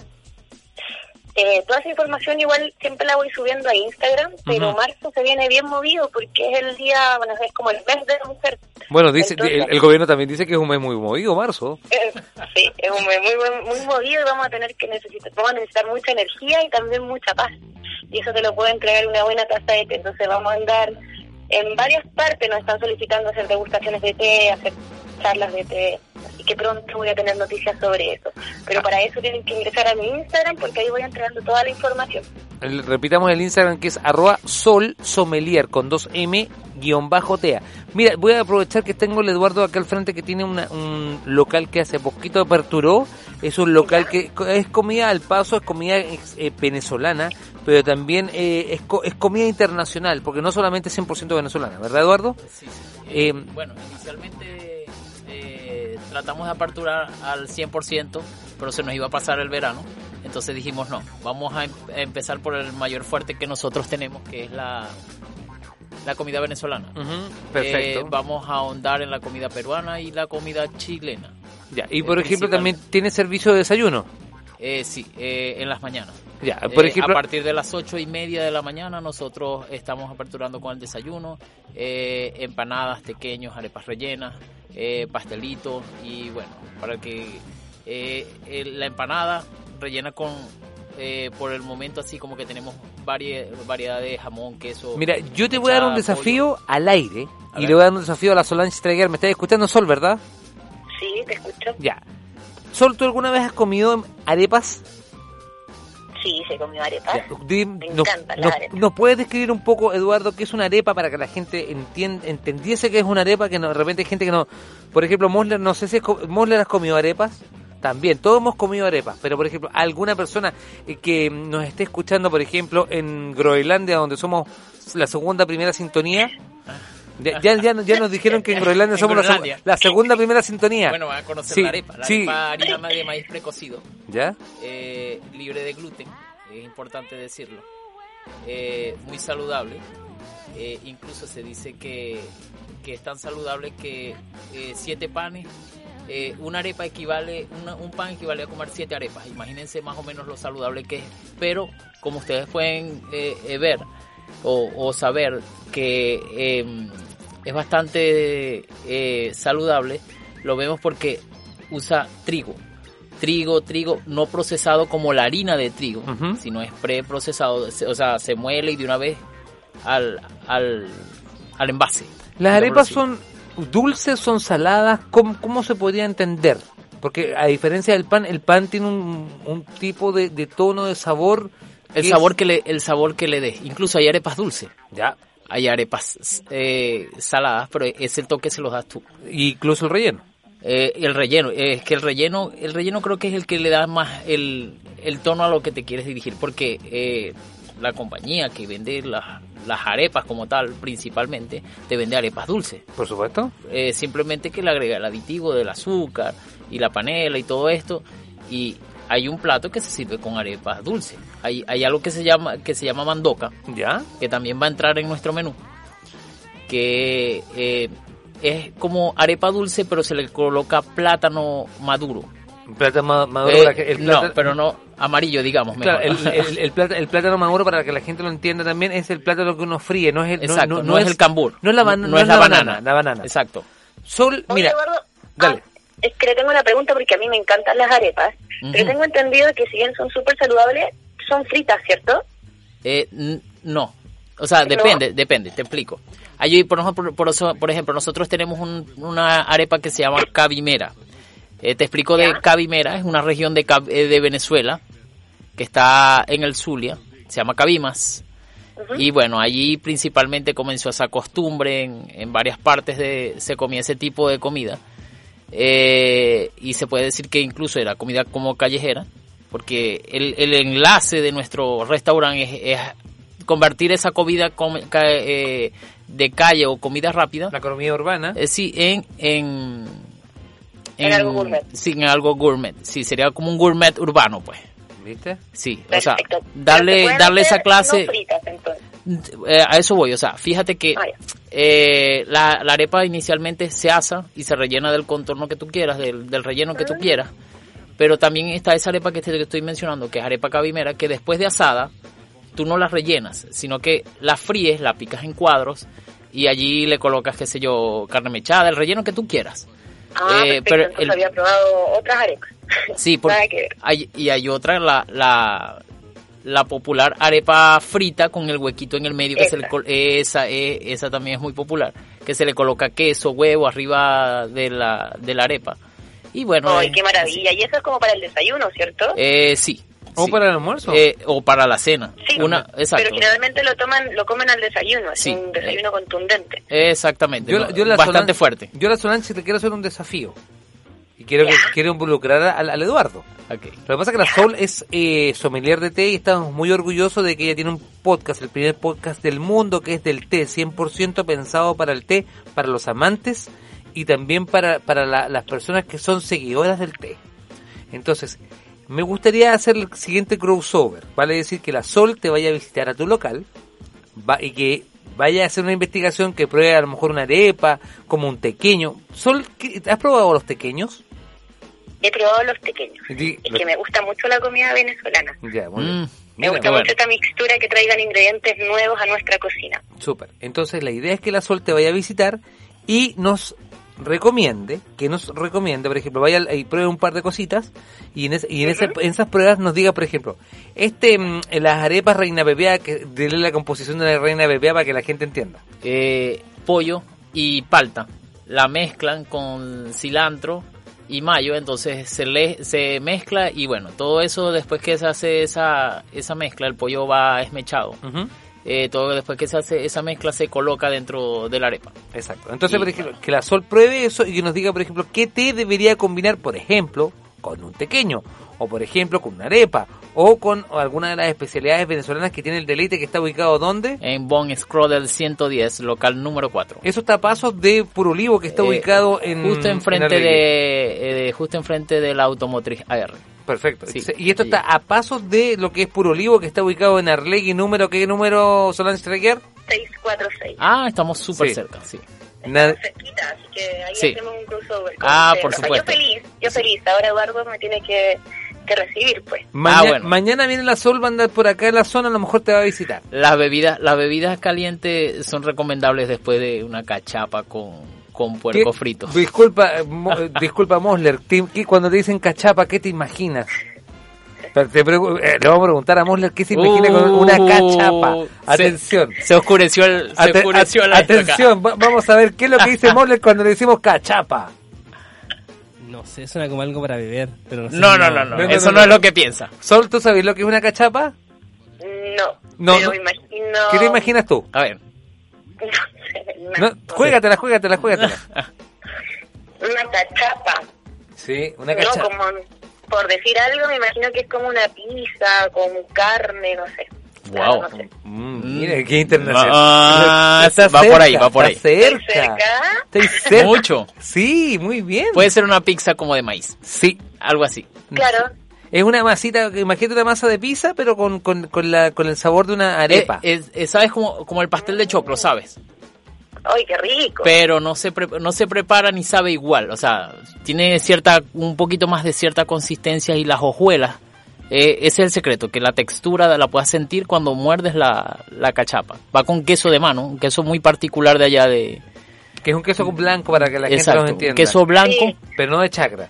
Eh, toda esa información igual siempre la voy subiendo a Instagram, pero marzo se viene bien movido porque es el día, bueno, es como el mes de la mujer. Bueno, dice, Entonces- el, el gobierno también dice que es un mes muy movido, marzo. [laughs] Eh, sí, es un mes muy, muy, muy movido y vamos a tener que necesitar, vamos a necesitar mucha energía y también mucha paz. Y eso te lo puede entregar una buena taza de té. Entonces vamos a andar en varias partes, nos están solicitando hacer degustaciones de té, hacer charlas de té. Así que pronto voy a tener noticias sobre eso. Pero para eso tienen que ingresar a mi Instagram porque ahí voy entregando toda la información. El- repitamos el Instagram que es arroba sol sommelier con dos M guion bajo tea. Mira, voy a aprovechar que tengo el Eduardo acá al frente que tiene una- un local que hace poquito aperturó. Es un local que es comida al paso, es comida ex- eh, venezolana, pero también eh, es, co- es comida internacional, porque no solamente es 100% venezolana, ¿verdad Eduardo? Sí, sí. Eh, Eh, bueno, inicialmente tratamos de aperturar al 100%, pero se nos iba a pasar el verano. Entonces dijimos, no, vamos a, em- a empezar por el mayor fuerte que nosotros tenemos, que es la, la comida venezolana. Ujú, perfecto. Eh, vamos a ahondar en la comida peruana y la comida chilena. Ya, y por Eh, ejemplo también tiene servicio de desayuno. Eh, sí, eh, en las mañanas. Ya, por Eh, ejemplo- a partir de las ocho y media de la mañana nosotros estamos aperturando con el desayuno, eh, empanadas, pequeños, arepas rellenas, eh, pastelitos y bueno, para que eh, la empanada rellena con, eh, por el momento así como que tenemos varie- variedad de jamón, queso. Mira, yo te voy a dar un desafío al aire A y ver. le voy a dar un desafío a la Solange Streger. ¿Me estás escuchando, Sol, verdad? Sí, te escucho. Ya. Sol, ¿tú alguna vez has comido arepas? Sí, se comió arepas. Di- Me ¿Nos, encantan las nos- arepas. nos puedes describir un poco, Eduardo, qué es una arepa para que la gente entien- entendiese que es una arepa? Que no, de repente hay gente que no... Por ejemplo, Mosler, no sé si es Mosler has comido arepas. También, todos hemos comido arepas, pero por ejemplo, alguna persona eh, que nos esté escuchando, por ejemplo, en Groenlandia, donde somos la segunda, primera sintonía, ya, ya, ya, ya nos dijeron que en Groenlandia En somos la, seg- Groenlandia. la segunda, primera sintonía. Bueno, van a conocer Sí, la arepa, la sí. arepa harina de maíz precocido. ¿Ya? eh, libre de gluten, es importante decirlo, eh, muy saludable, eh, incluso se dice que, que es tan saludable que eh, siete panes, eh, una arepa equivale, una- un pan equivale a comer siete arepas, imagínense más o menos lo saludable que es, pero como ustedes pueden eh, eh, ver o, o saber que eh, es bastante eh, saludable, lo vemos porque usa trigo trigo, trigo no procesado como la harina de trigo, sino es preprocesado, o sea, se muele y de una vez al, al, al envase. Las arepas son dulces, son saladas, ¿cómo, cómo se podría entender? Porque a diferencia del pan, el pan tiene un, un tipo de, de tono de sabor. El sabor es- que le, el sabor que le dé. Incluso hay arepas dulces. Ya. Hay arepas eh, saladas, pero ese toque se los das tú. Incluso el relleno. Eh, el relleno, eh, es que el relleno, el relleno creo que es el que le da más el, el tono a lo que te quieres dirigir, porque eh, la compañía que vende las, las arepas como tal, principalmente, te vende arepas dulces. Por supuesto. Eh, simplemente que le agrega el aditivo del azúcar y la panela y todo esto, y hay un plato que se sirve con arepas dulces. Hay, hay algo que se llama que se llama mandoca, ya, que también va a entrar en nuestro menú, que eh, es como arepa dulce, pero se le coloca plátano maduro. Plátano ma- maduro. Eh, para que- el no, plátano- pero no amarillo, digamos. Claro, mejor. el, el- el plátano, el plátano maduro, para que la gente lo entienda también, es el plátano que uno fríe, no es el, no- Exacto, no, no es el cambur. No es la, No- no es la banana. La banana. Exacto. Sol, Oye, mira, Eduardo, dale. es que le tengo una pregunta porque a mí me encantan las arepas, pero tengo entendido que si bien son súper saludables, son fritas, ¿cierto? Eh, no. O sea, ¿No? depende, depende, te explico. Allí, por ejemplo, por, eso- por ejemplo nosotros tenemos un- una arepa que se llama Cabimera. Eh, te explico de Cabimera, es una región de, eh, de Venezuela que está en el Zulia, se llama Cabimas. Y bueno, allí principalmente comenzó esa costumbre, en, en varias partes de, se comía ese tipo de comida. Eh, y se puede decir que incluso era comida como callejera, porque el, el enlace de nuestro restaurante es, es convertir esa comida com- ca- eh, de calle o comida rápida. La economía urbana. Eh, sí, en, en, En algo gourmet. Sí, en algo gourmet. Sí, sería como un gourmet urbano, pues. ¿Viste? Sí, Perfecto. o sea, darle, darle esa clase. No fritas, entonces. Eh, a eso voy, o sea, fíjate que Ah, eh, la, la arepa inicialmente se asa y se rellena del contorno que tú quieras, del, del relleno que tú quieras, Pero también está esa arepa que te estoy mencionando, que es arepa cabimera, que después de asada, tú no la rellenas, sino que la fríes, la picas en cuadros y allí le colocas, qué sé yo, carne mechada, el relleno que tú quieras. Ah, Eh, pero entonces el- había probado otras arepas. Sí, [laughs] porque hay, y hay otra, la, la, la popular arepa frita con el huequito en el medio, que se le Esa. eh, esa también es muy popular, que se le coloca queso, huevo arriba de la, de la arepa. Y bueno, ¡Ay, eh, qué maravilla! Y eso es como para el desayuno, ¿cierto? eh, sí. ¿O sí. para el almuerzo? Eh, o para la cena. Sí, Una, exacto. pero generalmente lo toman, lo comen al desayuno, es Sí. un desayuno contundente. Exactamente. Yo, ¿no? yo la Bastante Solange- fuerte. Yo a la Solange le quiero hacer un desafío. Y quiero, que, quiero involucrar al, al Eduardo. Lo que pasa es que la Sol es eh, sommelier de té y estamos muy orgullosos de que ella tiene un podcast, el primer podcast del mundo que es del té, 100% pensado para el té, para los amantes y también para, para la- las personas que son seguidoras del té. Entonces, me gustaría hacer el siguiente crossover. Vale decir que la Sol te vaya a visitar a tu local va- y que vaya a hacer una investigación que pruebe a lo mejor una arepa, como un tequeño. Sol, ¿qué- ¿has probado los tequeños? He probado los pequeños. Sí, Es los- que me gusta mucho la comida venezolana. Ya, muy bien. Me gusta bueno, mucho esta mixtura que traigan ingredientes nuevos a nuestra cocina. súper. Entonces la idea es que la Sol te vaya a visitar y nos recomiende, que nos recomiende, por ejemplo, vaya y pruebe un par de cositas y en, es- y en, esa- en esas pruebas nos diga, por ejemplo, este mm, las arepas reina bebea, que dele la composición de la reina bebea para que la gente entienda. eh, pollo y palta. La mezclan con cilantro y mayo, entonces se, le, se mezcla y bueno, todo eso después que se hace esa, esa mezcla, el pollo va esmechado. Eh, todo después que se hace esa mezcla se coloca dentro de la arepa. Exacto. Entonces, Y, por ejemplo, que la Sol pruebe eso y que nos diga, por ejemplo, qué té debería combinar, por ejemplo, con un tequeño, o por ejemplo, con una arepa, o con alguna de las especialidades venezolanas que tiene el deleite que está ubicado ¿dónde? En Bon Scroll 110, local número 4. Eso está a pasos de Purulivo, que está Eh, ubicado en... justo en enfrente de, eh, de- justo enfrente de la automotriz AR. Perfecto. Sí. Y esto está a pasos de lo que es Purulivo, que está ubicado en Arlegui, número, ¿qué número, Solange Treguer? 646. Ah, estamos súper Sí. cerca, sí. Cerquita, así que ahí Sí. hacemos un crossover. Ah, por O sea, supuesto. yo feliz, yo feliz. Ahora Eduardo me tiene que, que recibir, pues. Maña- Ah, bueno. Mañana viene la Sol, va a andar por acá en la zona, a lo mejor te va a visitar. Las bebidas, las bebidas calientes son recomendables después de una cachapa con, con puerco ¿Qué- frito. Disculpa, eh, Mo- [laughs] disculpa Mosler, ¿qué- cuando te dicen cachapa, ¿qué te imaginas? Pero te eh, le vamos a preguntar a Mosler qué se imagina con una Uh, cachapa. se- Atención. Se, oscureció el, se oscureció la atención, va- vamos a ver qué es lo que dice [laughs] Mosler cuando le decimos cachapa. No sé, suena como algo para beber, pero no sé. No, no, no, no, eso no, es lo que piensa. Sol, ¿tú sabes lo que es una cachapa? No, No, pero no. me imagino... ¿Qué te imaginas tú? A ver. No, [laughs] juégatela, juégatela, juégatela. [laughs] Una cachapa. Sí, una No, cachapa. como, por decir algo, me imagino que es como una pizza con carne, no sé. Wow. Mm, mira, qué internacional. Ah, Está va por ahí, va por ahí. está cerca. Estoy cerca. Mucho. Sí, muy bien. Puede ser una pizza como de maíz. Sí. Algo así. Claro. Es una masita, imagínate una masa de pizza, pero con, con, con, la, con el sabor de una arepa. Eh, es- es- ¿Sabes? Como, como el pastel de choclo, ¿sabes? ¡Ay, qué rico! Pero no se, pre- no se prepara ni sabe igual. O sea, tiene cierta, un poquito más de cierta consistencia y las hojuelas. eh, ese es el secreto, que la textura la puedas sentir cuando muerdes la, la cachapa. Va con queso de mano, un queso muy particular de allá de... Que es un queso blanco para que la gente lo entienda. queso blanco. Pero no de chacra.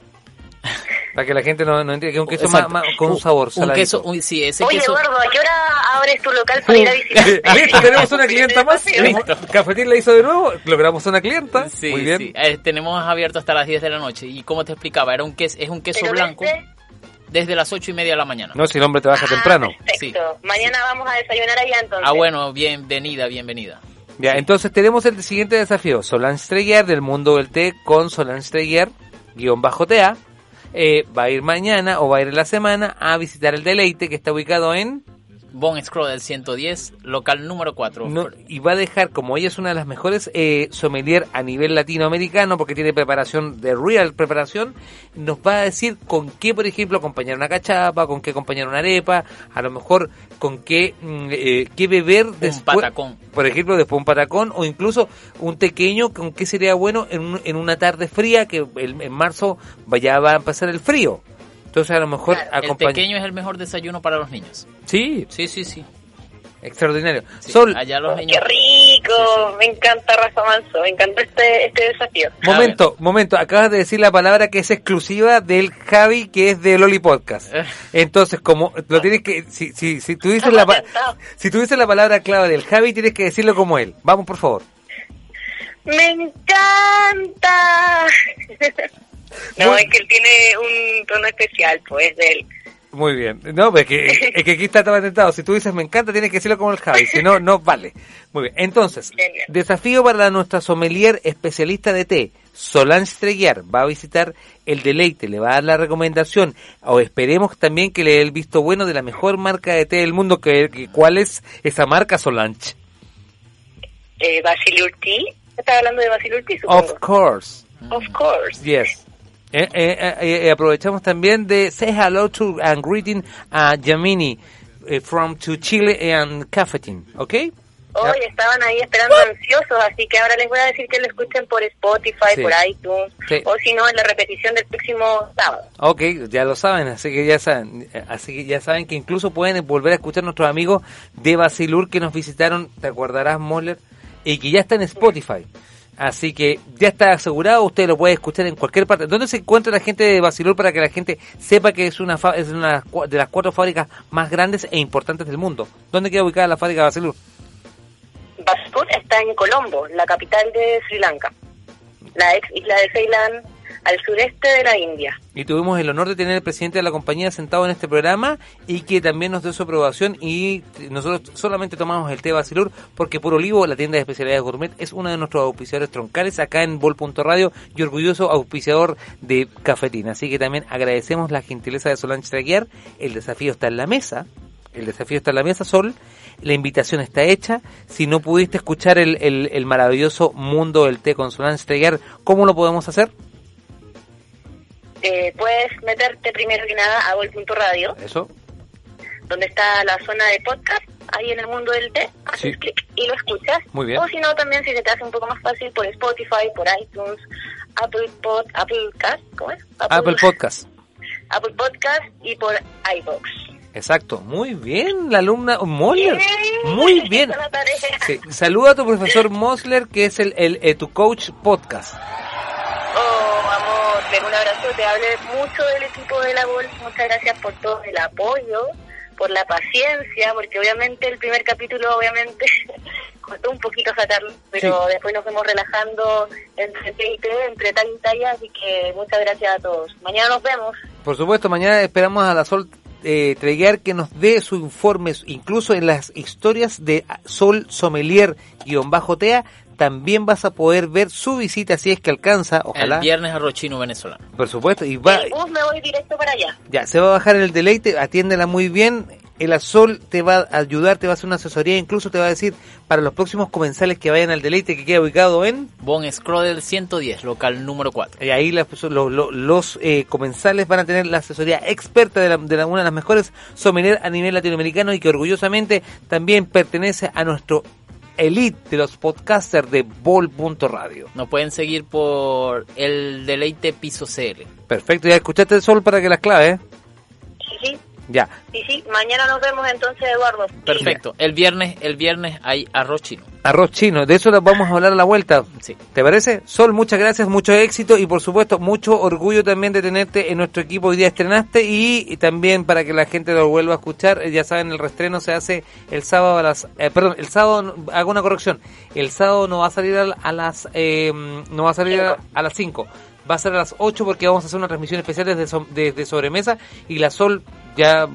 Para que la gente no, no entienda que es un queso más, con un sabor Un saladito. queso, un- sí, ese Oye, queso... Eduardo, ¿a qué hora abres tu local para ir a visitar? [laughs] Listo, tenemos una clienta más. Listo. Cafetín la hizo de nuevo. Logramos una clienta. Sí, Muy bien. sí. Eh, tenemos abierto hasta las 10 de la noche. Y como te explicaba, era un queso, es un queso Pero blanco desde- desde las 8 y media de la mañana. No, si el hombre trabaja temprano. Perfecto. Mañana vamos a desayunar allá entonces. Ah, bueno, bienvenida, bienvenida. Ya, entonces tenemos el siguiente desafío. Solange Treguer del mundo del té con Solange Treguer, guion bajo TA. Eh, va a ir mañana o va a ir la semana a visitar el deleite que está ubicado en... Bon Scroll del 110, local número 4. No, y va a dejar, como ella es una de las mejores eh, sommelier a nivel latinoamericano, porque tiene preparación de real preparación, nos va a decir con qué, por ejemplo, acompañar una cachapa, con qué acompañar una arepa, a lo mejor con qué, mm, eh, qué beber después. patacón. Por ejemplo, después un patacón o incluso un tequeño, con qué sería bueno en, un- en una tarde fría, que el- en marzo vaya va a empezar el frío. Entonces a lo mejor El acompaña... pequeño es el mejor desayuno para los niños. Sí, Sí, sí, sí. extraordinario. Sí, Sol, Allá los ¡Qué niños. rico! Me encanta Rafa Manso, me encanta este, este desafío. momento, momento, acabas de decir la palabra que es exclusiva del Javi, que es de Loli Podcast. Eh. Entonces, como lo tienes que, si, si, si tú dices la, si tú dices la palabra clave del Javi, tienes que decirlo como él. Vamos, por favor. ¡Me encanta! [laughs] no, Muy- es que él tiene un tono especial, pues, de él. Muy bien. No, es que, [laughs] es que aquí está patentado. Si tú dices me encanta, tienes que decirlo como el Javi. Si no, no vale. Muy bien. Entonces, Genial. desafío para nuestra sommelier especialista de té, Solange Treguiar. Va a visitar el deleite, le va a dar la recomendación. O esperemos también que le dé el visto bueno de la mejor marca de té del mundo. Que, que- ¿Cuál es esa marca, Solange? Eh, Basil Urti. ¿Estás hablando de Basil Urti, supongo? Of course. Of course. Yes. Eh, eh, eh, eh, aprovechamos también de say hello to and greeting a Yamini eh, from to Chile and Cafetín, ¿ok? Hoy estaban ahí esperando ansiosos, así que ahora les voy a decir que lo escuchen por Spotify, Sí. por iTunes, Sí. o si no, en la repetición del próximo sábado. Ok, ya lo saben, así que ya saben, eh, así que ya saben que incluso pueden volver a escuchar nuestros amigos de Basilur que nos visitaron, te acordarás, Moller, y que ya está en Spotify. Así que ya está asegurado, usted lo puede escuchar en cualquier parte. ¿Dónde se encuentra la gente de Basilur para que la gente sepa que es una es una de las cuatro fábricas más grandes e importantes del mundo? ¿Dónde queda ubicada la fábrica de Basilur? Baspur está en Colombo, la capital de Sri Lanka, la ex isla de Ceilán, al sureste de la India. Y tuvimos el honor de tener al presidente de la compañía sentado en este programa y que también nos dio su aprobación y nosotros solamente tomamos el té Basilur porque Puro Olivo, la tienda de especialidades gourmet, es uno de nuestros auspiciadores troncales acá en Bol.radio y orgulloso auspiciador de Cafetín. Así que también agradecemos la gentileza de Solange Traguiar. El desafío está en la mesa. El desafío está en la mesa, Sol. La invitación está hecha. Si no pudiste escuchar el, el- maravilloso mundo del té con Solange Traguiar, ¿cómo lo podemos hacer? Eh, puedes meterte primero que nada a Vol.radio, Eso. donde está la zona de podcast, ahí en el mundo del té, haces Sí. clic y lo escuchas. Muy bien. O si no, también si se te hace un poco más fácil, por Spotify, por iTunes, Apple Pod, Apple Cast, ¿cómo es? Apple Podcast. [laughs] Apple Podcast y por iVoox. Exacto, muy bien, la alumna Mosler, muy bien. [laughs] Sí, Saluda a tu profesor [laughs] Mosler, que es el, el, eh, tu coach podcast. Oh, amor, te un abrazo, te hablé mucho del equipo de la Vol, muchas gracias por todo el apoyo, por la paciencia, porque obviamente el primer capítulo, obviamente, [laughs] costó un poquito sacarlo, pero después nos fuimos relajando entre entre tal y talla, así que muchas gracias a todos. Mañana nos vemos. Por supuesto, mañana esperamos a la Sol eh, Treguiar que nos dé su informe, incluso en las historias de Sol Sommelier-Tea, también vas a poder ver su visita si es que alcanza, ojalá. El viernes arroz chino venezolano. Por supuesto, y va, El bus me voy directo para allá. Ya, se va a bajar en el deleite, atiéndela muy bien. El Azul te va a ayudar, te va a hacer una asesoría, incluso te va a decir para los próximos comensales que vayan al deleite que queda ubicado en... Bon Scrodel 110, local número 4. Y ahí las- lo- los eh, comensales van a tener la asesoría experta de, la- de la- una de las mejores sommelier a nivel latinoamericano y que orgullosamente también pertenece a nuestro elite de los podcasters de Bol.radio. Nos pueden seguir por el deleite piso CL. Perfecto, ya escuchaste el sol para que las claves, sí, Ya. sí, sí. Mañana nos vemos entonces, Eduardo. Perfecto. El viernes, el viernes hay arroz chino. Arroz chino, de eso vamos a hablar a la vuelta. Sí. ¿Te parece? Sol, muchas gracias, mucho éxito y por supuesto mucho orgullo también de tenerte en nuestro equipo. Hoy día estrenaste y, y también para que la gente lo vuelva a escuchar, eh, ya saben, el restreno se hace el sábado a las... eh, perdón, el sábado, hago una corrección, el sábado no va a salir a, a las... eh, no va a salir a, a las 5. Va a ser a las 8 porque vamos a hacer una transmisión especial desde, so- desde sobremesa y la Sol ya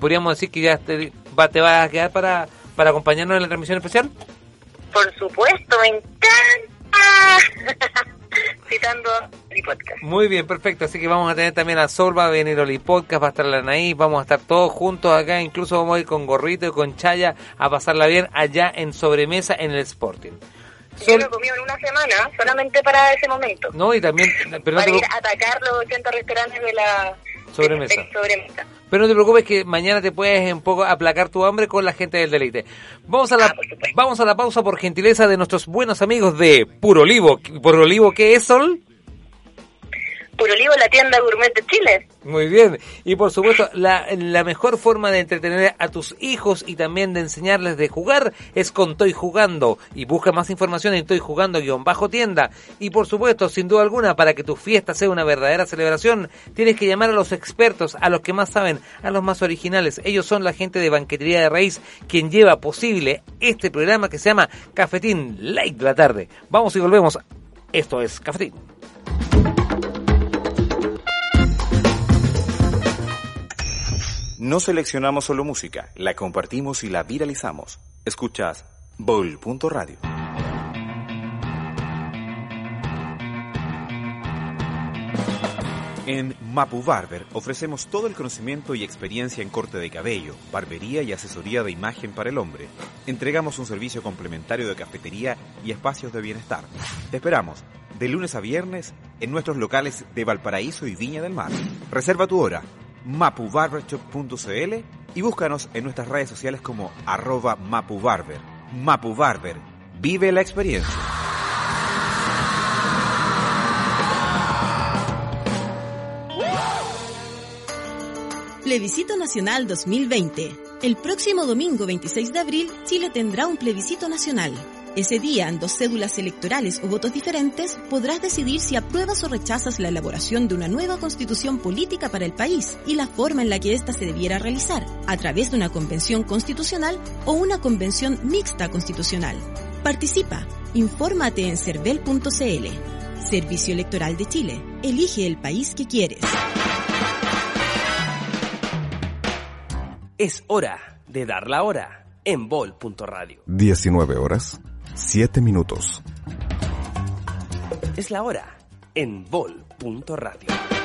podríamos decir que ya te va, te va a quedar para, para acompañarnos en la transmisión especial. Por supuesto, me encanta. [laughs] Citando mi podcast. Muy bien, perfecto. Así que vamos a tener también a Sol, va a venir Oli Podcast, va a estar la Anaí, vamos a estar todos juntos acá, incluso vamos a ir con gorrito y con chaya a pasarla bien allá en sobremesa en el Sporting. Yo lo comí en una semana, solamente para ese momento. No, y también, pero no, para te, ir a atacar los 80 restaurantes de la Sobremesa. de- sobremesa. pero no te preocupes que mañana te puedes un poco aplacar tu hambre con la gente del deleite. Vamos a la, vamos a la pausa por gentileza de nuestros buenos amigos de Puro Olivo. ¿Puro Olivo qué es, Sol? Puro Olivo, la tienda gourmet de Chile. Muy bien. Y por supuesto, la, mejor forma de entretener a tus hijos y también de enseñarles de jugar es con Toy Jugando. Y busca más información en Toy Jugando-tienda. Y por supuesto, sin duda alguna, para que tu fiesta sea una verdadera celebración, tienes que llamar a los expertos, a los que más saben, a los más originales. Ellos son la gente de Banquetería de Raíz, quien lleva posible este programa que se llama Cafetín Light la tarde. Vamos y volvemos. Esto es Cafetín. No seleccionamos solo música, la compartimos y la viralizamos. Escuchas Bowl.radio. En Mapu Barber ofrecemos todo el conocimiento y experiencia en corte de cabello, barbería y asesoría de imagen para el hombre. Entregamos un servicio complementario de cafetería y espacios de bienestar. Te esperamos de lunes a viernes en nuestros locales de Valparaíso y Viña del Mar. Reserva tu hora mapubarbershop.cl y búscanos en nuestras redes sociales como arroba mapubarber. Mapu Barber. Vive la experiencia. Plebiscito Nacional 2020. El próximo domingo 26 de abril, Chile tendrá un plebiscito nacional. Ese día, en dos cédulas electorales o votos diferentes, podrás decidir si apruebas o rechazas la elaboración de una nueva constitución política para el país y la forma en la que ésta se debiera realizar, a través de una convención constitucional o una convención mixta constitucional. Participa, infórmate en cervel.cl. Servicio Electoral de Chile. Elige el país que quieres. Es hora de dar la hora en bol.radio. 19 horas, 7 minutos. Es la hora en bol.radio.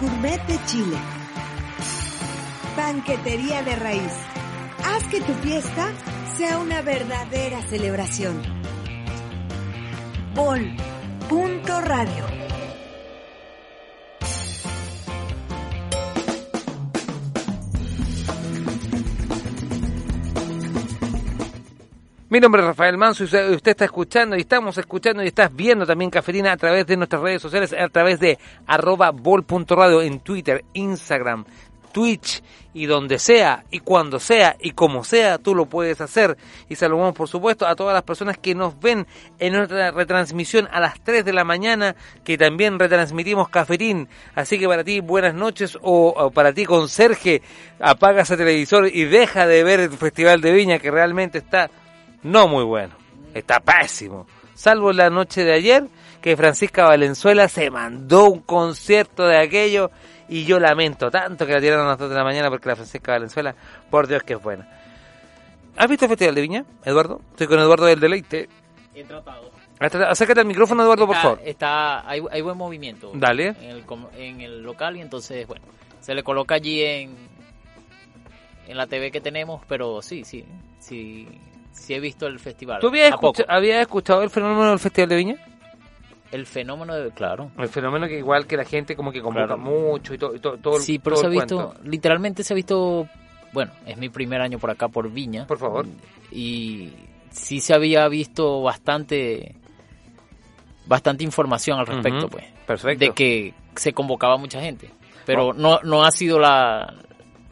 gourmet de Chile. Banquetería de raíz. Haz que tu fiesta sea una verdadera celebración. Mi nombre es Rafael Manso y usted, está escuchando y estamos escuchando y estás viendo también Cafetina a través de nuestras redes sociales, a través de arroba bol.radio en Twitter, Instagram, Twitch y donde sea y cuando sea y como sea tú lo puedes hacer. Y saludamos por supuesto a todas las personas que nos ven en nuestra retransmisión a las 3 de la mañana que también retransmitimos Cafetín. Así que para ti buenas noches o, o para ti conserje apaga ese televisor y deja de ver el Festival de Viña que realmente está no muy bueno. Está pésimo. Salvo la noche de ayer, que Francisca Valenzuela se mandó un concierto de aquello y yo lamento tanto que la tiraron a las 2 de la mañana porque la Francisca Valenzuela, por Dios que es buena. ¿Has visto el Festival de Viña, Eduardo? Estoy con Eduardo del Deleite. He tratado. Acércate al micrófono, Eduardo, por favor. Está, hay, hay buen movimiento. Dale. En el, en el local y entonces, bueno, se le coloca allí en, en la TV que tenemos, pero sí, sí, sí, sí he visto el festival. ¿Tú habías, escucha- habías escuchado el fenómeno del Festival de Viña? El fenómeno de, claro. El fenómeno que igual que la gente como que convoca Claro. mucho y todo, y todo, todo Sí, pero todo se ha visto, cuento. literalmente se ha visto, bueno, es mi primer año por acá por Viña. Por favor. Y sí se había visto bastante, bastante información al respecto, pues. perfecto. De que se convocaba mucha gente. Pero no, no ha sido la,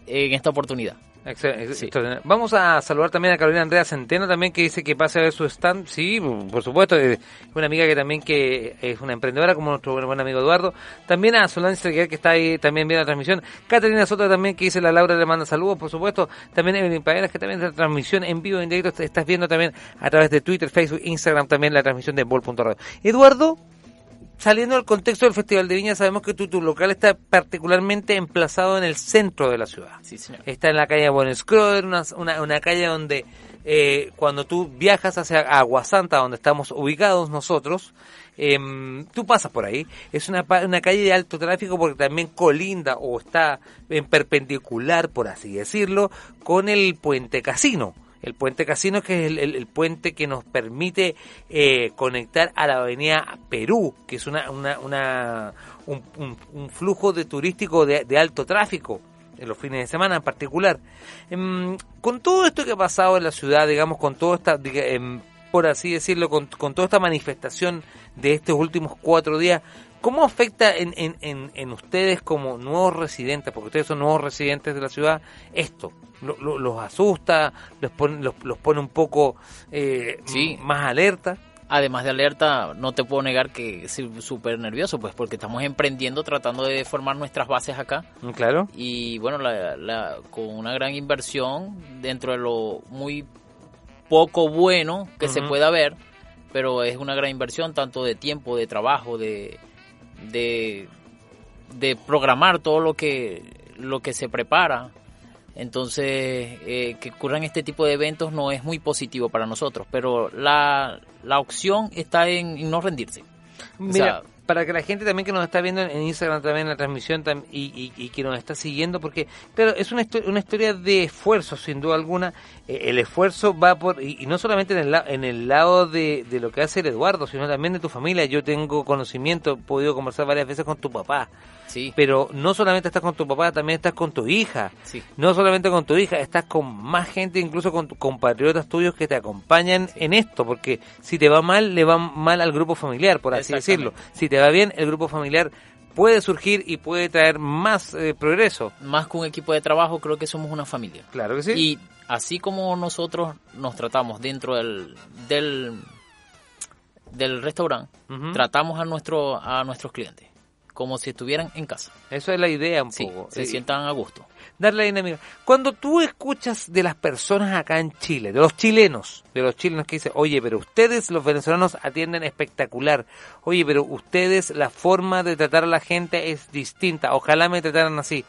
en esta oportunidad. Excel- ex- extraordinario. Vamos a saludar también a Carolina Andrea Centeno también que dice que pase a ver su stand. Sí, por supuesto, es una amiga que también que es una emprendedora como nuestro buen, amigo Eduardo. También a Solange que está ahí también viendo la transmisión. Catalina Soto también que dice la Laura le manda saludos, por supuesto. También Evelyn Paeras que también la transmisión en vivo, en directo, estás viendo también a través de Twitter, Facebook, Instagram también la transmisión de Bol.radio. Eduardo, saliendo del contexto del Festival de Viña, sabemos que tu, tu local está particularmente emplazado en el centro de la ciudad. Sí, señor. Está en la calle Bonnescroer, una, una, una calle donde eh, cuando tú viajas hacia Aguasanta, donde estamos ubicados nosotros, em, tú pasas por ahí. Es una, una calle de alto tráfico porque también colinda o está en perpendicular, por así decirlo, con el puente casino. El puente Casino, que es el, puente que nos permite eh, conectar a la avenida Perú, que es una, una, una- un, un- flujo de turístico de, alto tráfico, en los fines de semana en particular. Em, con todo esto que ha pasado en la ciudad, digamos, con toda esta, em, por así decirlo, con, con toda esta manifestación de estos últimos cuatro días, ¿cómo afecta en, en, en, en ustedes como nuevos residentes, porque ustedes son nuevos residentes de la ciudad, esto? Lo- lo- ¿Los asusta? ¿Los pone, los, los pone un poco eh, Sí. más alerta? Además de alerta, no te puedo negar que soy súper nervioso, pues porque estamos emprendiendo, tratando de formar nuestras bases acá. Mm, Claro. Y bueno, la- la- con una gran inversión dentro de lo muy poco bueno que se pueda ver, pero es una gran inversión tanto de tiempo, de trabajo, de, de, de programar todo lo que, lo que se prepara. Entonces, eh, que ocurran este tipo de eventos no es muy positivo para nosotros, pero la, la opción está en, no rendirse. O Mira, sea, para que la gente también que nos está viendo en Instagram también en la transmisión y, y- que nos está siguiendo, porque claro, es una, histo- una historia de esfuerzo, sin duda alguna. Eh, el esfuerzo va por, y, no solamente en el, en el lado de, de lo que hace el Eduardo, sino también de tu familia. Yo tengo conocimiento, he podido conversar varias veces con tu papá. Sí. Pero no solamente estás con tu papá, también estás con tu hija. Sí. No solamente con tu hija, estás con más gente, incluso con tu- compatriotas tuyos que te acompañan en esto, porque si te va mal, le va mal al grupo familiar, por así decirlo. Si te va bien, el grupo familiar puede surgir y puede traer más eh, progreso. más que un equipo de trabajo, creo que somos una familia. Claro que sí. Y así como nosotros nos tratamos dentro del del, del restaurante, tratamos a nuestro a nuestros clientes como si estuvieran en casa. Eso es la idea un Sí, poco. se Eh, sientan a gusto. darle dinámica. Cuando tú escuchas de las personas acá en Chile, de los chilenos, de los chilenos que dicen, oye, pero ustedes los venezolanos atienden espectacular, oye, pero ustedes la forma de tratar a la gente es distinta, ojalá me trataran así.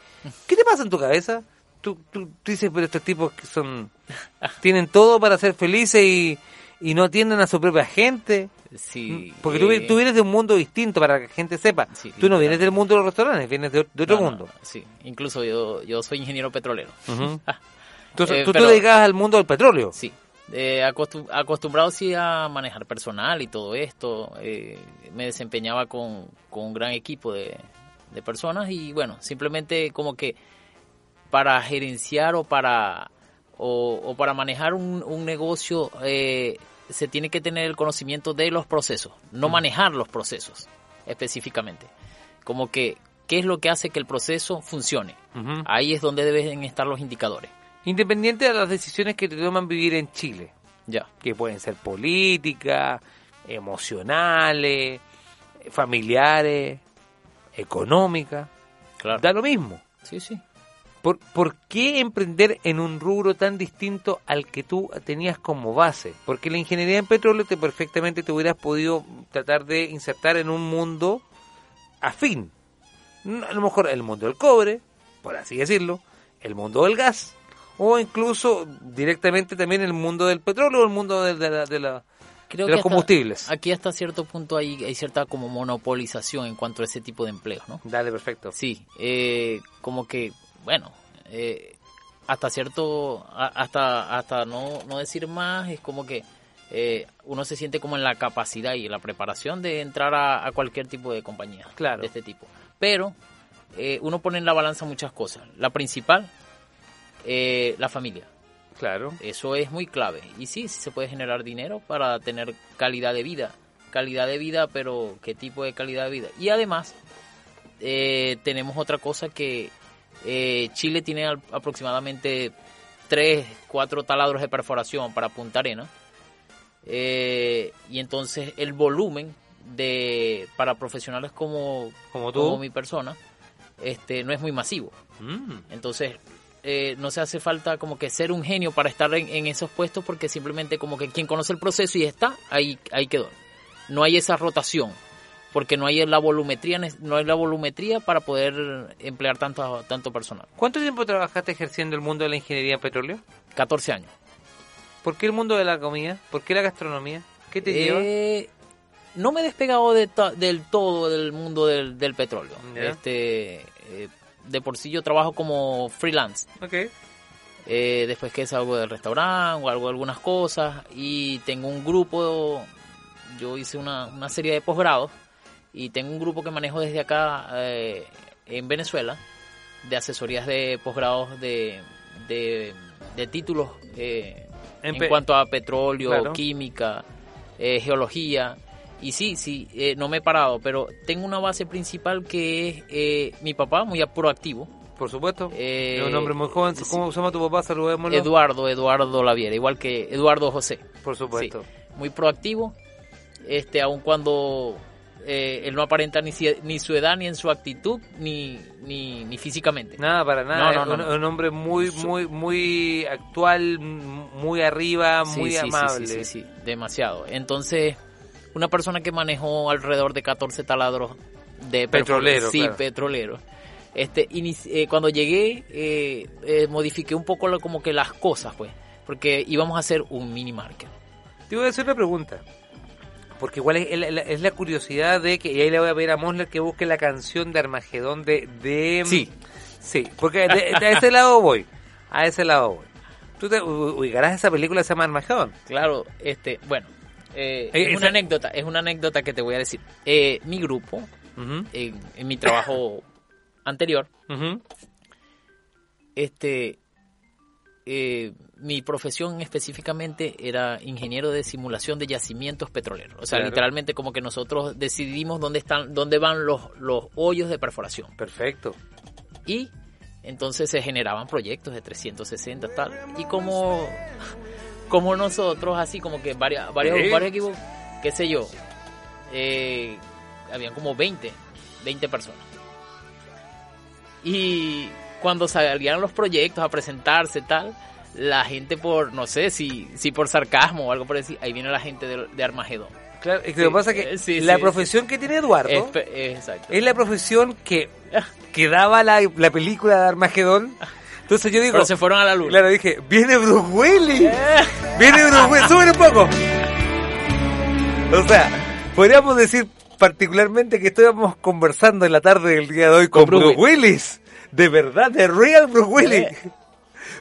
¿Qué te pasa en tu cabeza? Tú, tú, tú dices, pero estos tipos que son, [laughs] tienen todo para ser felices y, y no atienden a su propia gente. Sí, Porque tú, eh, tú vienes de un mundo distinto para que la gente sepa. tú no vienes del mundo de los restaurantes, vienes de, de otro No, no, mundo. Sí, incluso yo, yo soy ingeniero petrolero. Ujú. [laughs] Entonces, Eh, tú pero- te dedicas al mundo del petróleo. Sí. Eh, acostu- acostumbrado sí a manejar personal y todo esto. eh, me desempeñaba con, con un gran equipo de, de personas y bueno, simplemente como que para gerenciar o para o, o para manejar un, un negocio eh, se tiene que tener el conocimiento de los procesos, no Mm. manejar los procesos específicamente. Como que, ¿qué es lo que hace que el proceso funcione? Ahí es donde deben estar los indicadores. Independiente de las decisiones que te toman vivir en Chile. Ya. Que pueden ser políticas, emocionales, familiares, económicas. Claro. Da lo mismo. Sí, sí. ¿Por, ¿Por qué emprender en un rubro tan distinto al que tú tenías como base? Porque la ingeniería en petróleo te perfectamente te hubieras podido tratar de insertar en un mundo afín. A lo mejor el mundo del cobre, por así decirlo, el mundo del gas, o incluso directamente también el mundo del petróleo o el mundo de, la- de la- Creo de que los hasta- combustibles. aquí hasta cierto punto hay, hay cierta como monopolización en cuanto a ese tipo de empleos, ¿no? Dale, perfecto. Sí, eh, como que, bueno, eh, hasta cierto, hasta hasta no, no decir más, es como que eh, uno se siente como en la capacidad y en la preparación de entrar a, a cualquier tipo de compañía Claro. de este tipo. Pero eh, uno pone en la balanza muchas cosas. La principal, eh, la familia. Claro. Eso es muy clave. Y sí, sí se puede generar dinero para tener calidad de vida. Calidad de vida, pero ¿qué tipo de calidad de vida? Y además, eh, tenemos otra cosa que eh, Chile tiene al- aproximadamente 3, 4 taladros de perforación para Punta Arena. Eh, y entonces el volumen de para profesionales como, Como tú. mi persona este no es muy masivo. Mm. Entonces, eh, no se hace falta como que ser un genio para estar en, en esos puestos porque simplemente como que quien conoce el proceso y está, ahí, ahí quedó. No hay esa rotación porque no hay la volumetría, no hay la volumetría para poder emplear tanto, tanto personal. ¿Cuánto tiempo trabajaste ejerciendo el mundo de la ingeniería en petróleo? 14 años. ¿Por qué el mundo de la comida? ¿Por qué la gastronomía? ¿Qué te lleva? Eh, no me he despegado de to- del todo del mundo del, del petróleo. Este, eh, de por sí yo trabajo como freelance. Eh, después que es algo del restaurante o algo algunas cosas y tengo un grupo yo hice una, una serie de posgrados y tengo un grupo que manejo desde acá eh, en Venezuela de asesorías de posgrados de, de, de títulos eh, En cuanto a petróleo, Claro. química, eh, geología. Y sí, sí, no me he parado, pero tengo una base principal que es eh, mi papá, muy proactivo. Por supuesto. Eh, es un hombre muy joven. ¿Cómo se llama tu papá? Saludémoslo. Eduardo, Eduardo Laviera, igual que Eduardo José. Por supuesto. Sí, muy proactivo, este, aun cuando eh, él no aparenta ni, su edad, ni en su actitud, ni, ni, ni físicamente. Nada, para nada. No, no, es no, un, hombre muy, muy, muy actual, muy arriba, Sí, muy sí, amable. Sí, sí, sí, demasiado. Entonces, una persona que manejó alrededor de 14 taladros de Petrolero, Sí, claro. petrolero. Este, eh, cuando llegué, eh, eh, modifiqué un poco lo- como que las cosas, pues, porque íbamos a hacer un mini market. Te voy a hacer una pregunta. Porque igual es, es la- curiosidad de que, y ahí le voy a pedir a Mosler que busque la canción de Armagedón de... de Sí. Sí, porque de, de ese lado voy. A ese lado voy. Tú te ubicarás esa película que se llama Armagedón. Claro, este, bueno, eh, Eh, es una anécdota, es una anécdota que te voy a decir. Eh, mi grupo, en, en mi trabajo anterior, este, eh, mi profesión específicamente era ingeniero de simulación de yacimientos petroleros. O sea, Claro. literalmente como que nosotros decidimos dónde están, dónde van los, los hoyos de perforación. Perfecto. Y entonces se generaban proyectos de 360 tal. Y como, [laughs] como nosotros, así como que varias, varios, Sí. varios equipos, qué sé yo, eh, habían como 20. 20 personas. Y cuando salían los proyectos a presentarse tal, la gente por, no sé, si, si por sarcasmo o algo por decir, ahí viene la gente de, de Armagedón. Claro, es que Sí, lo que pasa es que eh, sí, la sí. profesión que tiene Eduardo Es eh, es la profesión que, que daba la, la película de Armagedón. Entonces yo digo... Pero se fueron a la luna. Claro, dije, viene Bruce Willis. Viene Bruce Willis. Súbele un poco. O sea, podríamos decir particularmente que estuvimos conversando en la tarde del día de hoy con, Con Bruce Bruce Willis. De verdad, de real Bruce Willis.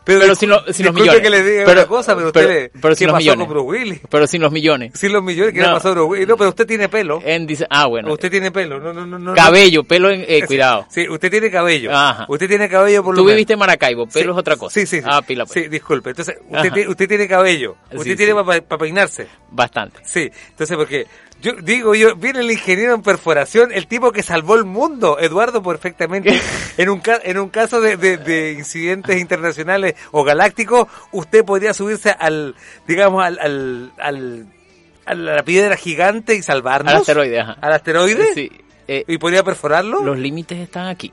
Pero sin, lo- sin los millones. que le diga pero, una cosa, pero pero- usted, pero ¿qué sin los pasó millones. con Bruce Willis? Pero sin los millones. Sin los millones, ¿qué le No. pasó a Bruce Willis? No, pero usted tiene pelo. En dice, ah, bueno. Usted tiene pelo. No, no, no, no. Cabello, pelo, en, eh, [laughs] cuidado. Sí, usted tiene cabello. Ajá. Usted tiene cabello por lo Tú menos. viviste en Maracaibo, pelo Sí, es otra cosa. Sí, sí, sí. Ah, pila, pues. Sí, disculpe. Entonces, usted, tiene, usted tiene cabello. Usted tiene para peinarse. Bastante. Sí. Entonces, porque yo digo yo, viene el ingeniero en perforación, el tipo que salvó el mundo, Eduardo, perfectamente. [laughs] en un ca- en un caso de, de- de incidentes internacionales o galácticos, usted podría subirse al, digamos, al, al, al- a la piedra gigante y salvarnos. Al asteroide, ajá. ¿Al asteroide? Sí. eh, ¿Y podría perforarlo? los límites están aquí.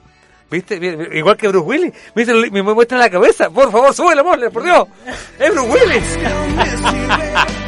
¿Viste? Igual que Bruce Willis. ¿Viste? Me muestra la cabeza. Por favor, sube la mole, por Dios. Es Bruce Willis. [laughs]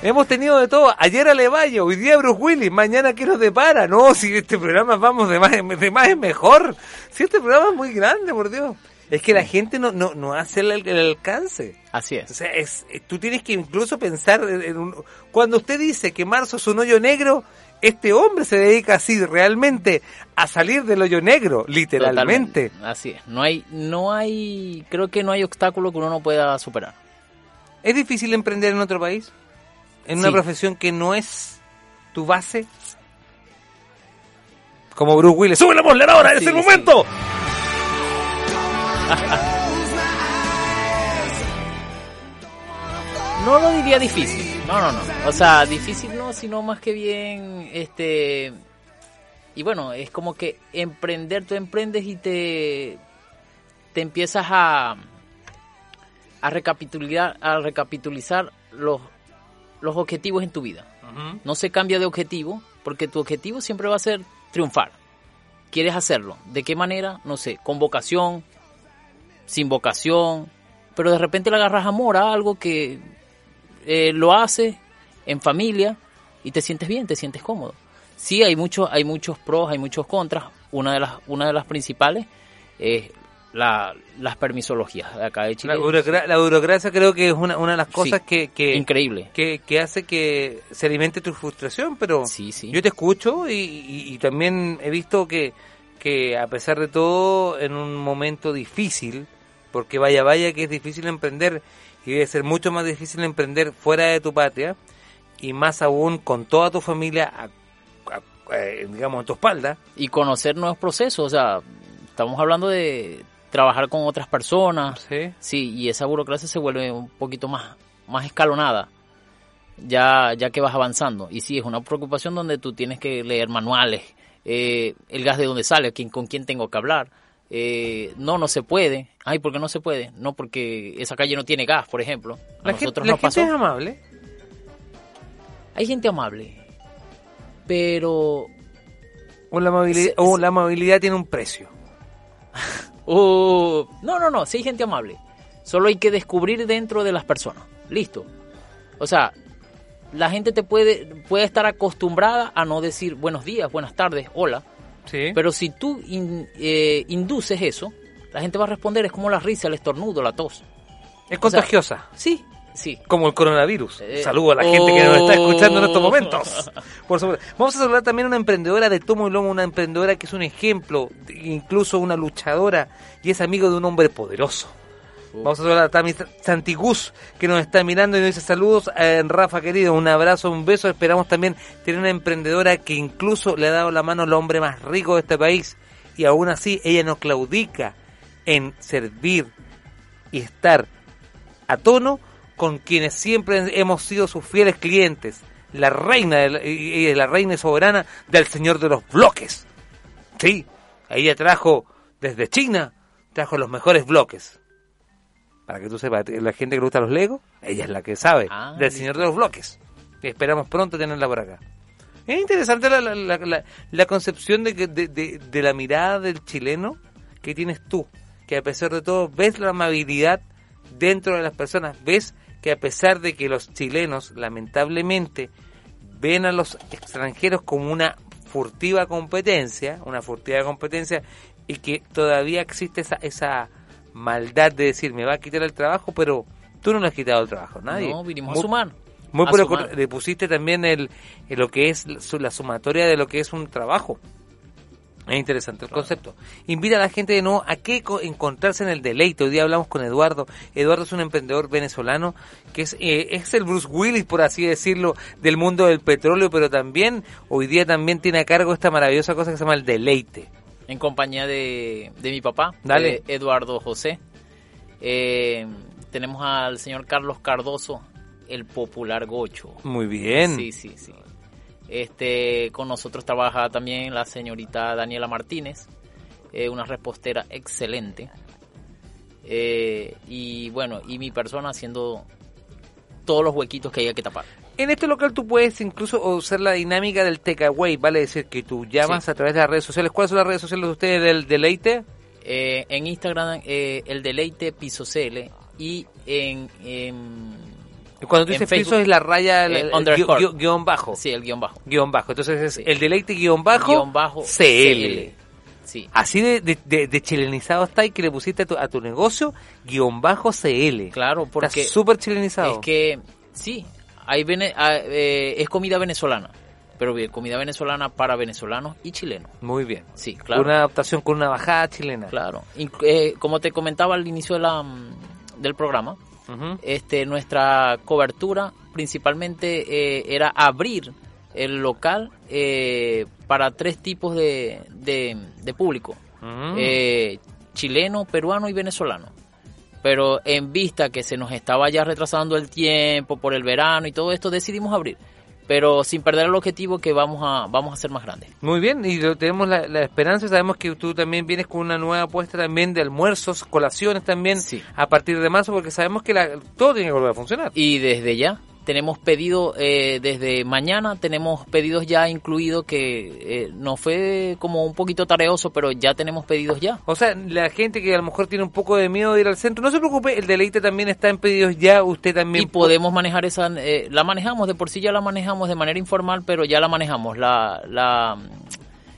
Hemos tenido de todo. Ayer Alevayo, hoy día Bruce Willis, mañana ¿qué nos depara? No, si este programa vamos de más, de más en mejor. Si este programa es muy grande, por Dios. Es que la gente no, no, no hace el, el alcance. Así O es. sea, es, eh, tú tienes que incluso pensar en, en un... Cuando usted dice que marzo es un hoyo negro, este hombre se dedica así realmente a salir del hoyo negro, literalmente. Totalmente. Así es. No hay, no hay, creo que no hay obstáculo que uno no pueda superar. ¿Es difícil emprender en otro país? ¿En una Sí. profesión que no es tu base? Como Bruce Willis. ¡Sube la bolera ahora! ¡Es Sí, el sí. momento! [laughs] No lo diría difícil. No, no, no. O sea, difícil no, sino más que bien, este... Y bueno, es como que emprender, tú emprendes y te, te empiezas a, a recapitular, a recapitulizar los, los objetivos en tu vida. No se cambia de objetivo, porque tu objetivo siempre va a ser triunfar. ¿Quieres hacerlo? ¿De qué manera? No sé, con vocación, sin vocación, pero de repente le agarras amor a algo que eh, lo haces en familia y te sientes bien, te sientes cómodo. Sí, hay muchos, hay muchos pros, hay muchos contras. Una de las, una de las principales es la, las permisologías de acá de Chile. La, burocra- la burocracia creo que es una, una de las cosas Sí, que, que, increíble. que, que hace que se alimente tu frustración, pero Sí, sí. yo te escucho y, y- y también he visto que, que a pesar de todo, en un momento difícil, porque vaya, vaya que es difícil emprender y debe ser mucho más difícil emprender fuera de tu patria y más aún con toda tu familia, a- a- eh, digamos, a tu espalda. y conocer nuevos procesos. O sea, estamos hablando de trabajar con otras personas. Sí. y esa burocracia se vuelve un poquito más, más escalonada. Ya, ya que vas avanzando. Y sí, es una preocupación donde tú tienes que leer manuales, eh, el gas de dónde sale, quién, con quién tengo que hablar. Eh, no, no se puede. Ay, ¿por qué no se puede? No, porque esa calle no tiene gas, por ejemplo. A La, gente, la gente es amable. Hay gente amable, pero O la amabilidad, o la amabilidad tiene un precio. Uh, no, no, no, sí hay gente amable. Solo hay que descubrir dentro de las personas. Listo. O sea, la gente te puede, puede estar acostumbrada a no decir buenos días, buenas tardes, hola. Sí. Pero si tú in- eh, induces eso, la gente va a responder, es como la risa, el estornudo, la tos. Es contagiosa. sí, sí. Como el coronavirus. Eh, Saludo a la gente que nos está escuchando en estos oh. momentos. Por supuesto. Vamos a saludar también a una emprendedora de tomo y lomo, una emprendedora que es un ejemplo, incluso una luchadora y es amigo de un hombre poderoso. Vamos a saludar a Tami Santigus, que nos está mirando y nos dice saludos. a Rafa, querido, un abrazo, un beso. Esperamos también tener una emprendedora que incluso le ha dado la mano al hombre más rico de este país y aún así ella nos claudica en servir y estar a tono con quienes siempre hemos sido sus fieles clientes. La reina y la reina soberana del señor de los bloques. Sí, ella trajo desde China, trajo los mejores bloques. Para que tú sepas, la gente que le gusta los Legos, ella es la que sabe Ah, del señor de los bloques. Y esperamos pronto tenerla por acá. Es interesante la, la, la- la- la concepción de, que- de, de- de la mirada del chileno que tienes tú, que a pesar de todo ves la amabilidad dentro de las personas, ves que a pesar de que los chilenos lamentablemente ven a los extranjeros como una furtiva competencia, una furtiva competencia y que todavía existe esa, esa maldad de decir me va a quitar el trabajo, pero tú no le has quitado el trabajo, nadie. No, vinimos Muy- a sumar. muy A por sumar. le pusiste también el, el lo que es la sumatoria de lo que es un trabajo. Es interesante el concepto. Invita a la gente de nuevo a que co- encontrarse en el deleite. Hoy día hablamos con Eduardo. Eduardo es un emprendedor venezolano que es, eh, es el Bruce Willis, por así decirlo, del mundo del petróleo, pero también hoy día también tiene a cargo esta maravillosa cosa que se llama el deleite. en compañía de, de mi papá, Dale. de Eduardo José. Eh, tenemos al señor Carlos Cardoso, el popular gocho. Muy bien. Sí, sí, sí. Este, con nosotros trabaja también la señorita Daniela Martínez, eh, una repostera excelente. Eh, y bueno, y mi persona haciendo todos los huequitos que haya que tapar. En este local tú puedes incluso usar la dinámica del takeaway, vale decir que tú llamas a través de las redes sociales. ¿Cuáles son las redes sociales de ustedes del deleite? Eh, en Instagram, el deleite piso CL y en, en Cuando tú dices Facebook, piso es la raya el, el el underscore. guion, guion bajo. Sí, el guion bajo. Guión bajo. Entonces es el deleite guion bajo, Guión bajo CL. CL. Sí. Así de, de, de- de chilenizado está y que le pusiste a tu, a tu negocio guion bajo CL. Claro, porque Está súper chilenizado. Es que sí, hay vene- ah, eh, es comida venezolana, pero bien, comida venezolana para venezolanos y chilenos. Muy bien. Sí, claro. Una adaptación con una bajada chilena. Claro. Eh, como te comentaba al inicio de la, mm, del programa, este nuestra cobertura principalmente eh, era abrir el local eh, para tres tipos de, de, de público. Eh, chileno, peruano y venezolano. Pero en vista que se nos estaba ya retrasando el tiempo por el verano y todo esto, decidimos abrir. Pero sin perder el objetivo que vamos a, vamos a ser más grandes. Muy bien, y tenemos la, la esperanza, sabemos que tú también vienes con una nueva apuesta también de almuerzos, colaciones también a partir de marzo, porque sabemos que la- todo tiene que volver a funcionar. Y desde ya tenemos pedido, eh, desde mañana tenemos pedidos ya incluidos que eh, nos fue como un poquito tareoso, pero ya tenemos pedidos ya. O sea, la gente que a lo mejor tiene un poco de miedo de ir al centro, no se preocupe, el deleite también está en pedidos ya, usted también... Y podemos manejar esa, eh, la manejamos, de por sí ya la manejamos de manera informal, pero ya la manejamos. La, la,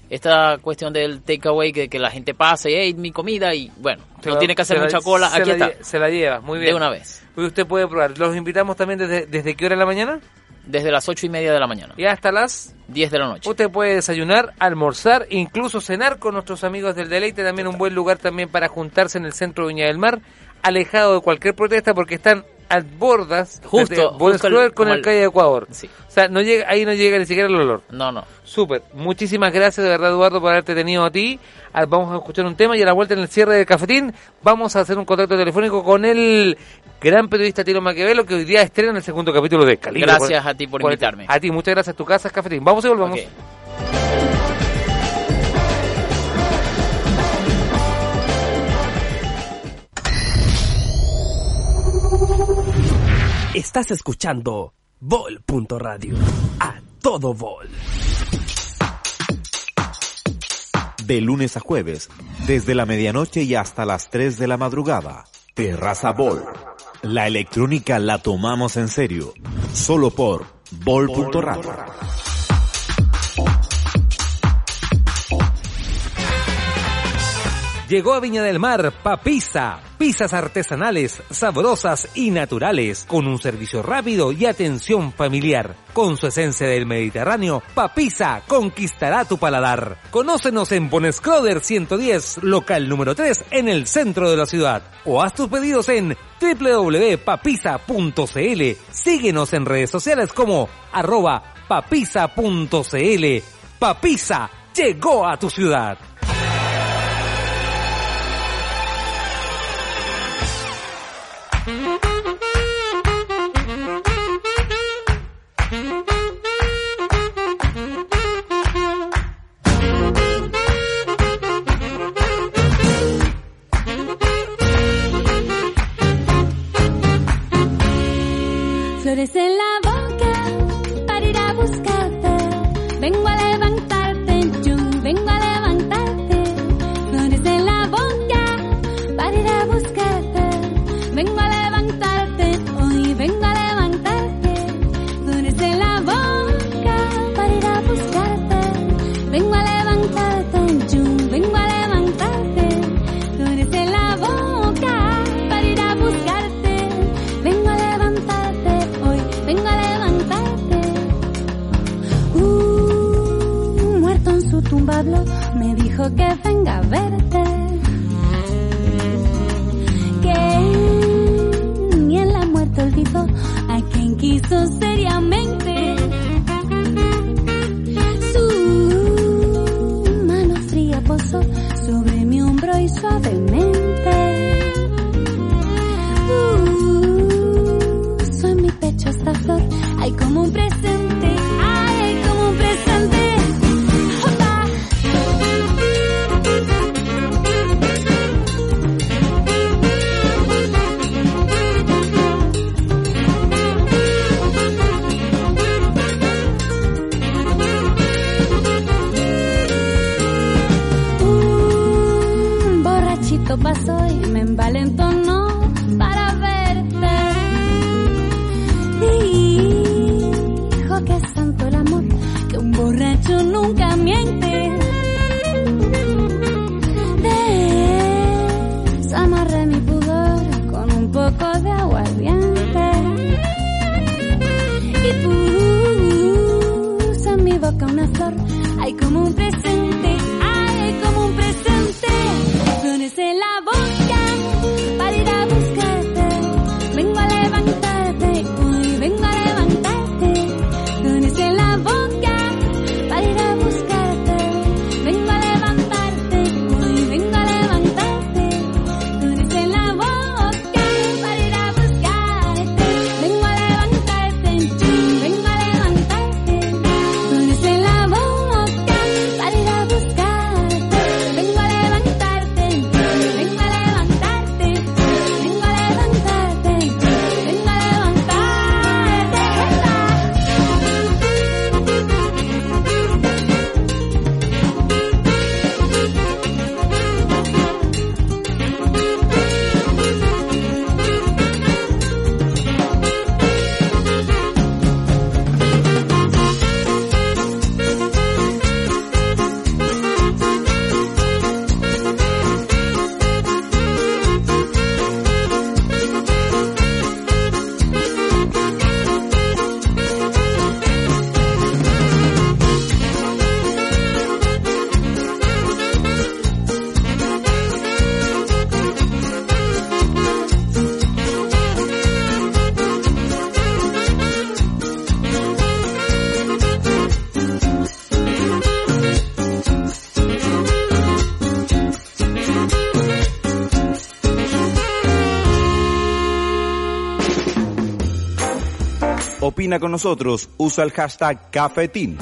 esta cuestión del takeaway, que, que la gente pase, hey, mi comida, y bueno, Se no la- tiene que hacer la- mucha cola, aquí la está. Se la lleva, muy bien. De una vez. Usted puede probar. Los invitamos también desde, desde qué hora de la mañana? Desde las ocho y media de la mañana. Y hasta las 10 de la noche. Usted puede desayunar, almorzar, incluso cenar con nuestros amigos del Deleite. También un buen lugar también para juntarse en el centro de Viña del Mar, alejado de cualquier protesta porque están al bordas Justo, justo el- con el el- calle de Ecuador. Sí. O sea, no llega, ahí no llega ni siquiera el olor. No, no. Súper. Muchísimas gracias de verdad, Eduardo, por haberte tenido a ti. Ah, Vamos a escuchar un tema y a la vuelta en el cierre del cafetín vamos a hacer un contacto telefónico con el gran periodista Tiro Maquiavelo que hoy día estrena el segundo capítulo de Calibre. Gracias a ti por invitarme. A ti, muchas gracias. Tu casa es cafetín. Vamos y volvamos. Estás escuchando Vol.radio. A todo Vol. De lunes a jueves, desde la medianoche y hasta las 3 de la madrugada. Terraza Bol. La electrónica la tomamos en serio. Solo por Bol.radio. Llegó a Viña del Mar Papisa, pizzas artesanales, sabrosas y naturales, con un servicio rápido y atención familiar. Con su esencia del Mediterráneo, Papisa conquistará tu paladar. Conócenos en Bonescroder 110, local número 3, en el centro de la ciudad. O haz tus pedidos en www.papisa.cl. Síguenos en redes sociales como arroba papisa.cl. Papisa llegó a tu ciudad. Opina con nosotros, usa el hashtag Cafetín.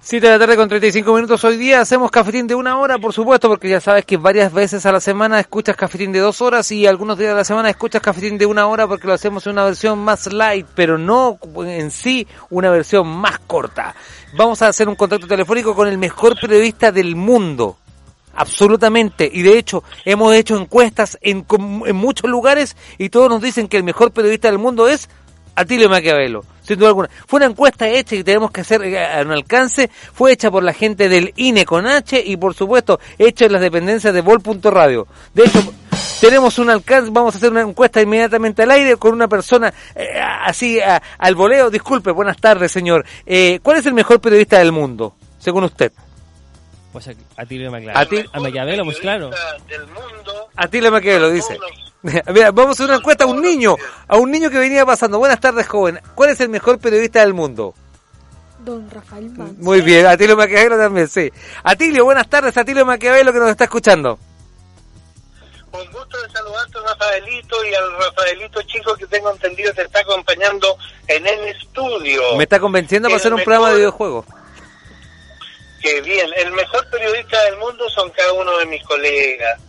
Siete de la tarde con 35 minutos. Hoy día hacemos cafetín de una hora, por supuesto, porque ya sabes que varias veces a la semana escuchas cafetín de dos horas y algunos días de la semana escuchas cafetín de una hora porque lo hacemos en una versión más light, pero no en sí una versión más corta. Vamos a hacer un contacto telefónico con el mejor periodista del mundo. Absolutamente. Y de hecho, hemos hecho encuestas en, en muchos lugares y todos nos dicen que el mejor periodista del mundo es Atilio Maquiavelo. Sin duda alguna. Fue una encuesta hecha y tenemos que hacer eh, a un alcance. Fue hecha por la gente del INE con H y por supuesto hecha en las dependencias de Vol.radio. De hecho, tenemos un alcance, vamos a hacer una encuesta inmediatamente al aire con una persona eh, así a- al voleo. Disculpe, buenas tardes señor. Eh, ¿Cuál es el mejor periodista del mundo, según usted? Pues a, a Tilio Maquiavelo. A ti- A Maquiavelo, pues claro. Atilio Maquiavelo dice. [laughs] Mira, vamos a hacer una encuesta a un niño, a un niño que venía pasando. Buenas tardes, joven. ¿Cuál es el mejor periodista del mundo? Don Rafael Manso. Muy bien, Atilio Maquiavelo también, sí. Atilio, buenas tardes, Atilio Maquiavelo que nos está escuchando. Rafaelito y al Rafaelito chico que tengo entendido te está acompañando en el estudio. Me está convenciendo para hacer un mejor- programa de videojuegos. Que bien, el mejor periodista del mundo son cada uno de mis colegas,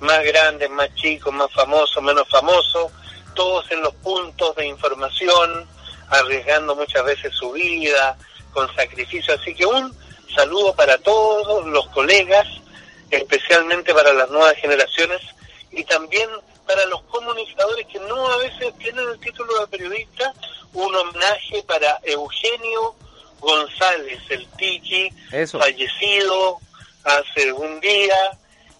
más grandes, más chicos, más famosos, menos famosos, todos en los puntos de información, arriesgando muchas veces su vida, con sacrificio. Así que un saludo para todos los colegas, especialmente para las nuevas generaciones y también para los comunicadores que no a veces tienen el título de periodista, un homenaje para Eugenio González, el Tiki, Eso. fallecido hace un día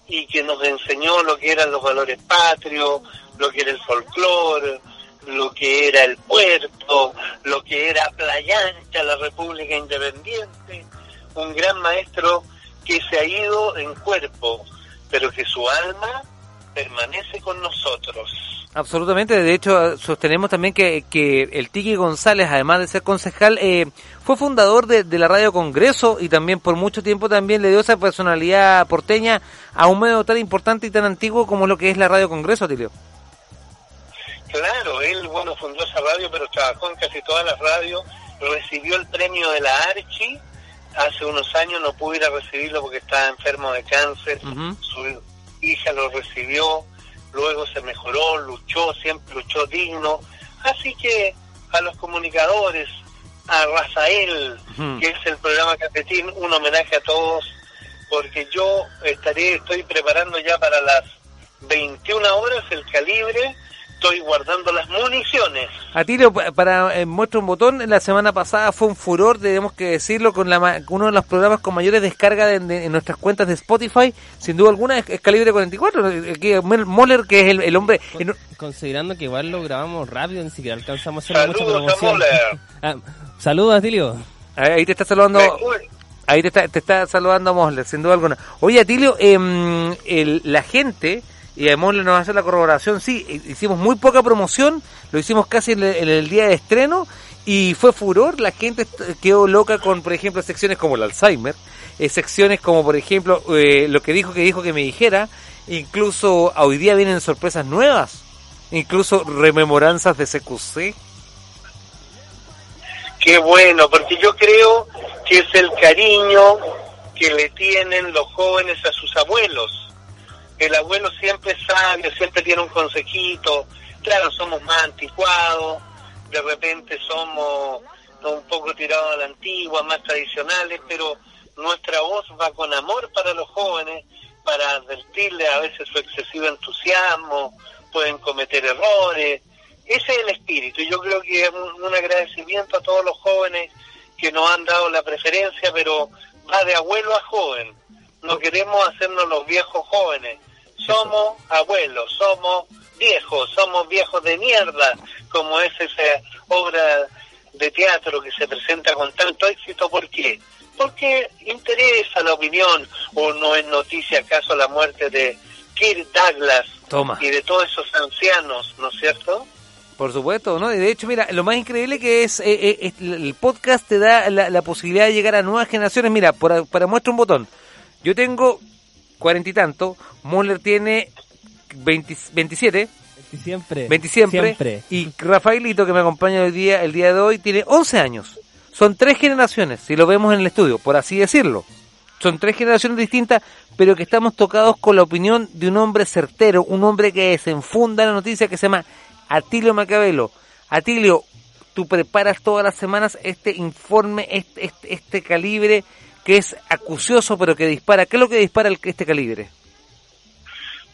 y que nos enseñó lo que eran los valores patrios, lo que era el folclore, lo que era el puerto, lo que era Playa Ancha, la República Independiente, un gran maestro que se ha ido en cuerpo, pero que su alma permanece con nosotros. Absolutamente, de hecho sostenemos también que, que el Tiki González, además de ser concejal, eh, fue fundador de, de la Radio Congreso y también por mucho tiempo también le dio esa personalidad porteña a un medio tan importante y tan antiguo como lo que es la Radio Congreso, Tilio. Claro, él, bueno, fundó esa radio, pero trabajó en casi todas las radios, recibió el premio de la Archi, hace unos años no pudo ir a recibirlo porque estaba enfermo de cáncer, su hija lo recibió, luego se mejoró, luchó, siempre luchó digno, así que a los comunicadores, a Rafael, que es el programa Capetín, un homenaje a todos, porque yo estaré, estoy preparando ya para las 21 horas el calibre, estoy guardando las municiones. Atilio, pa- para eh, muestra un botón, la semana pasada fue un furor, tenemos que decirlo, con la uno de los programas con mayores descargas de- de- en nuestras cuentas de Spotify, sin duda alguna es, es Calibre 44, eh, que Mel- Moller, que es el, el hombre... en- Considerando que igual lo grabamos rápido, ni siquiera alcanzamos a hacer mucha Saludos a promoción. Moller. [laughs] Ah, saludos, Atilio. Ahí te está saludando... Ahí te está, te está saludando Mosler, sin duda alguna. Oye, Atilio, em, el- la gente, y a Mosler nos hacer la corroboración, sí, hi- hicimos muy poca promoción, lo hicimos casi en el, en el día de estreno, y fue furor, la gente quedó loca con, por ejemplo, secciones como el Alzheimer, eh, secciones como, por ejemplo, eh, lo que dijo que dijo que me dijera, incluso hoy día vienen sorpresas nuevas, incluso rememoranzas de CQC. Qué bueno, porque yo creo que es el cariño que le tienen los jóvenes a sus abuelos. El abuelo siempre es sabio, siempre tiene un consejito. Claro, somos más anticuados, de repente somos un poco tirados a la antigua, más tradicionales, pero nuestra voz va con amor para los jóvenes, para advertirles a veces su excesivo entusiasmo, pueden cometer errores. Ese es el espíritu yo creo que es un, un agradecimiento a todos los jóvenes que nos han dado la preferencia, pero va de abuelo a joven. No queremos hacernos los viejos jóvenes. Somos abuelos, somos viejos, somos viejos de mierda, como es esa obra de teatro que se presenta con tanto éxito. ¿Por qué? Porque interesa la opinión, o no es noticia acaso la muerte de Kirk Douglas Toma. y de todos esos ancianos, ¿no es cierto? Por supuesto, ¿no? Y de hecho, mira, lo más increíble que es, eh, eh, el podcast te da la, la posibilidad de llegar a nuevas generaciones. Mira, por- para muestra un botón. Yo tengo cuarenta y tanto, Moller tiene 20 27, Siempre. 20 siempre, Siempre. y Rafaelito, que me acompaña el día, el día de hoy, tiene 11 años. Son tres generaciones, si lo vemos en el estudio, por así decirlo. Son tres generaciones distintas, pero que estamos tocados con la opinión de un hombre certero, un hombre que desenfunda la noticia que se llama Atilio Macabelo. Atilio, tú preparas todas las semanas este informe, este, este, este calibre que es acucioso pero que dispara. ¿Qué es lo que dispara el- este calibre?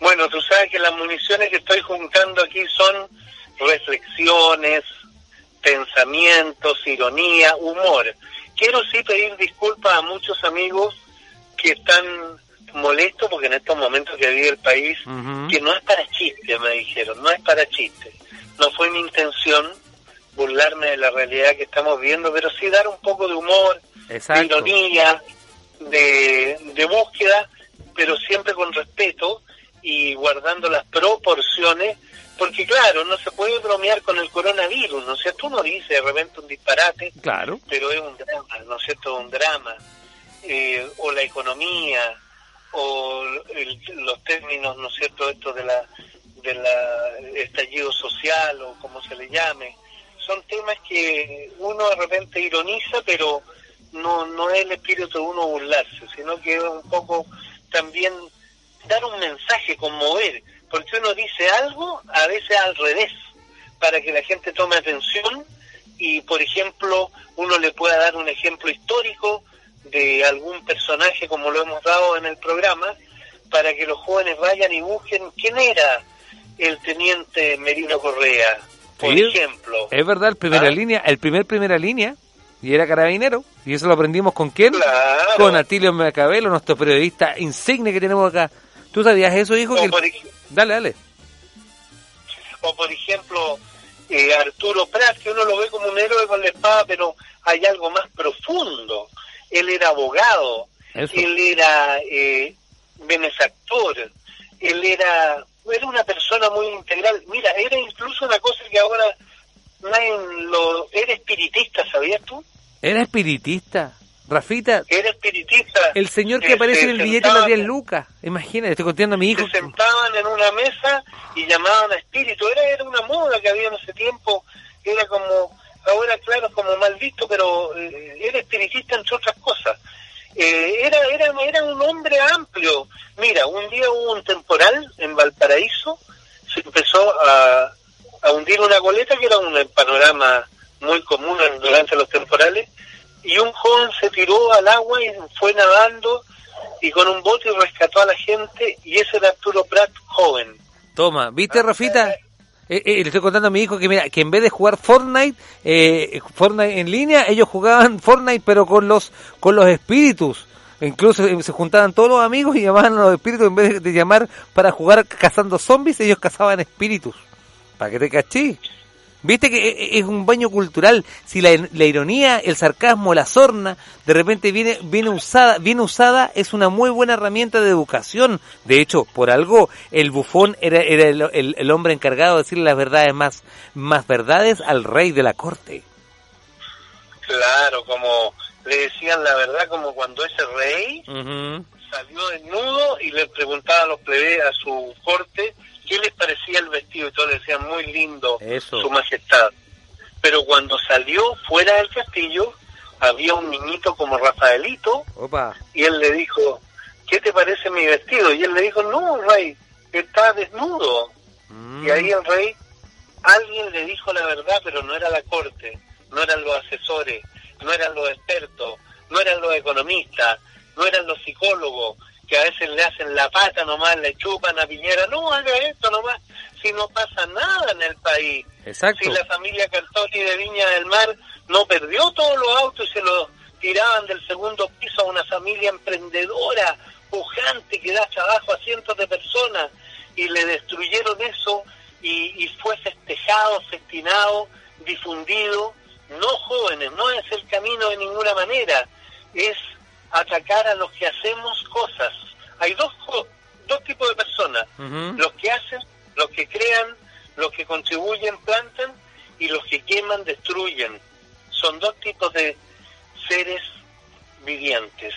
Bueno, tú sabes que las municiones que estoy juntando aquí son reflexiones, pensamientos, ironía, humor. Quiero sí pedir disculpas a muchos amigos que están molestos porque en estos momentos que vive el país, que no es para chiste, me dijeron, no es para chiste. No fue mi intención burlarme de la realidad que estamos viendo, pero sí dar un poco de humor, de ironía, de, de búsqueda, pero siempre con respeto y guardando las proporciones, porque claro, no se puede bromear con el coronavirus, ¿no es cierto? Uno dice de repente un disparate, Claro. pero es un drama, ¿no es cierto? Un drama. Eh, o la economía, o el- los términos, ¿no es cierto? Esto de la, de la estallido social o como se le llame. Son temas que uno de repente ironiza, pero no, no es el espíritu de uno burlarse, sino que es un poco también dar un mensaje, conmover, porque uno dice algo a veces al revés, para que la gente tome atención y, por ejemplo, uno le pueda dar un ejemplo histórico de algún personaje como lo hemos dado en el programa, para que los jóvenes vayan y busquen quién era el teniente Merino Correa, por Sí, ejemplo. Es verdad, el primera línea, el primer primera línea, y era carabinero, y eso lo aprendimos con quién? Claro. Con Atilio Macabelo, nuestro periodista insigne que tenemos acá. ¿Tú sabías eso, hijo? Que el- Dale, dale. o por ejemplo eh, Arturo Prat, que uno lo ve como un héroe con la espada, pero hay algo más profundo. Él era abogado, Eso. él era eh, benefactor, él era, era una persona muy integral. Mira, era incluso una cosa que ahora nadie lo... Era espiritista, ¿sabías tú? Era espiritista. Rafita, Era espiritista. el señor que aparece en el billete de las sentaban- 10 lucas. Imagínate, estoy contando a mi hijo. se sentaban en una mesa y llamaban a espíritu. Era, era una moda que había en ese tiempo. Era como, ahora claro, como mal visto, pero eh, era espiritista entre otras cosas. Eh, era, era, era un hombre amplio. Mira, un día hubo un temporal en Valparaíso, se empezó a, a hundir una goleta que era un panorama muy común durante los temporales y un joven se tiró al agua y fue nadando y con un bote rescató a la gente y ese era Arturo Prat joven. Toma, ¿viste, Rafita? Eh, eh, le estoy contando a mi hijo que mira, que en vez de jugar Fortnite, eh, Fortnite en línea, ellos jugaban Fortnite pero con los con los espíritus. Incluso eh, se juntaban todos los amigos y llamaban a los espíritus en vez de, de llamar para jugar cazando zombies, ellos cazaban espíritus. Para que te cachí. Viste que e- es un baño cultural. Si la, la ironía, el sarcasmo, la sorna, de repente viene, viene usada, bien usada, es una muy buena herramienta de educación. De hecho, por algo, el bufón era, era el, el- el hombre encargado de decirle las verdades más, más verdades al rey de la corte. Claro, como le decían la verdad, como cuando ese rey salió desnudo y le preguntaba a los plebeyos, a su corte, qué les parecía el vestido y todos le decían muy lindo, Eso. su majestad. Pero cuando salió fuera del castillo, había un niñito como Rafaelito Opa. y él le dijo, ¿qué te parece mi vestido? Y él le dijo, no, rey, está desnudo. Y ahí el rey, alguien le dijo la verdad, pero no era la corte, no eran los asesores, no eran los expertos, no eran los economistas, no eran los psicólogos, que a veces le hacen la pata nomás, le chupan a Piñera, no haga esto nomás, si no pasa nada en el país. Exacto. Si la familia Cartoni de Viña del Mar no perdió todos los autos y se los tiraban del segundo piso a una familia emprendedora, pujante, que da trabajo a cientos de personas, y le destruyeron eso y, y fue festejado, festinado, difundido. No jóvenes, no es el camino de ninguna manera, es atacar a los que hacemos cosas. Hay dos, dos tipos de personas, los que hacen, los que crean, los que contribuyen, plantan y los que queman, destruyen. Son dos tipos de seres vivientes.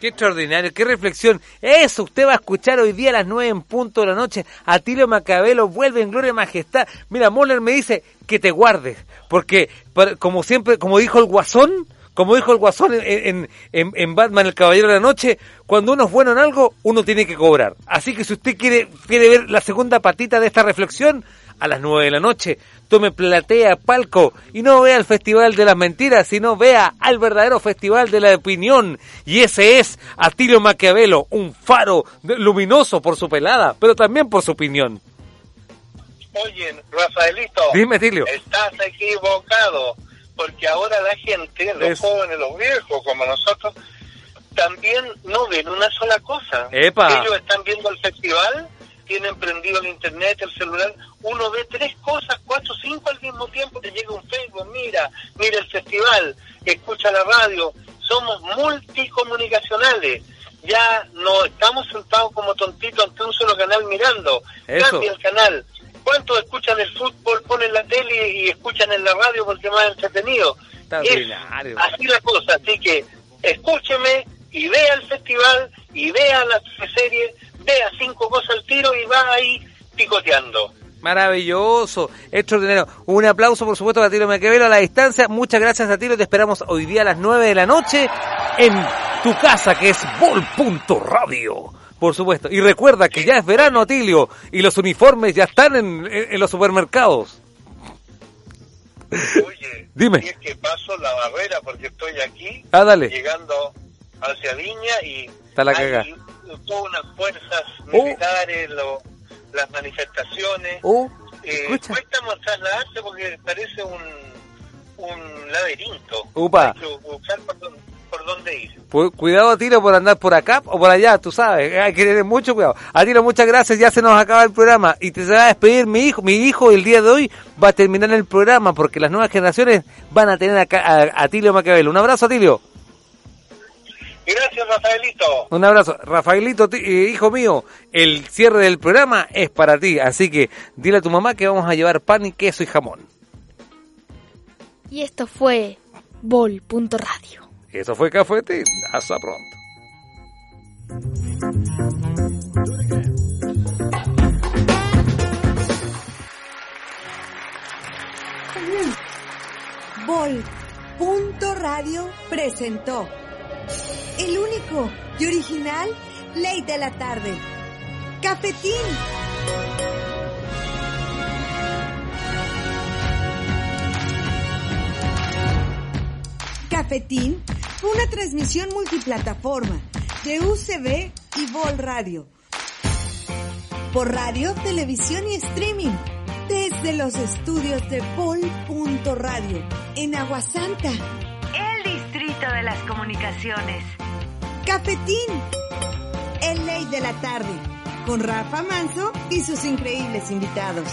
Qué extraordinario, qué reflexión. Eso usted va a escuchar hoy día a las nueve en punto de la noche. Atilio Macabelo vuelve en gloria y majestad. Mira, Moller me dice que te guardes, porque como siempre, como dijo el Guasón, como dijo el Guasón en, en, en- en Batman el Caballero de la Noche, cuando uno es bueno en algo, uno tiene que cobrar. Así que si usted quiere, quiere ver la segunda patita de esta reflexión, a las nueve de la noche, tome platea, palco y no vea el Festival de las Mentiras, sino vea al verdadero Festival de la Opinión. Y ese es Atilio Maquiavelo, un faro luminoso por su pelada, pero también por su opinión. Oye, Rafaelito, Dime, Atilio. estás equivocado, porque ahora la gente, los Es- jóvenes, los viejos, como nosotros, también no ven una sola cosa. Epa. Ellos están viendo el festival, tienen prendido el internet, el celular, uno ve tres cosas, cuatro, cinco al mismo tiempo, te llega un Facebook, mira, mira el festival, escucha la radio, somos multicomunicacionales. Ya no estamos sentados como tontitos ante un solo canal mirando. Eso. Cambia el canal. ¿Cuántos escuchan el fútbol, ponen la tele y escuchan en la radio porque es más entretenido? Es así la cosa, así que escúcheme y vea el festival y vea la serie, vea cinco cosas al tiro y va ahí picoteando. Maravilloso, extraordinario. Un aplauso, por supuesto, a Tiro Maquiavelo a la distancia. Muchas gracias a Tiro. Te esperamos hoy día a las 9 de la noche en tu casa, que es Vol.radio. Por supuesto. Y recuerda que ya es verano, Atilio, y los uniformes ya están en, en- en los supermercados. [laughs] Dime. Y es que paso la barrera porque estoy aquí, Ah, dale. llegando hacia Viña y Está la hay todas unas fuerzas Oh. militares, lo- las manifestaciones. Oh, Eh, cuesta trasladarse porque parece un, un laberinto. Upa. Hay que buscar por, dónde- por dónde ir. Cuidado, Atilo, por andar por acá o por allá, tú sabes. Hay que tener mucho cuidado. Atilo, muchas gracias. Ya se nos acaba el programa. Y te se va a despedir mi hijo. Mi hijo el día de hoy va a terminar el programa porque las nuevas generaciones van a tener acá a Atilio Macabelo. Un abrazo, Atilio. Gracias, Rafaelito. Un abrazo. Rafaelito, eh, hijo mío, el cierre del programa es para ti. Así que dile a tu mamá que vamos a llevar pan y queso y jamón. Y esto fue Bol.radio. Eso fue Cafete. Hasta pronto. Punto Radio presentó el único y original Ley de la Tarde. Cafetín. Cafetín fue una transmisión multiplataforma de UCB y Bol Radio. Por radio, televisión y streaming. Desde los estudios de Bol.radio en Aguasanta. El distrito de las comunicaciones. Cafetín. El Ley de la Tarde. Con Rafa Manso y sus increíbles invitados.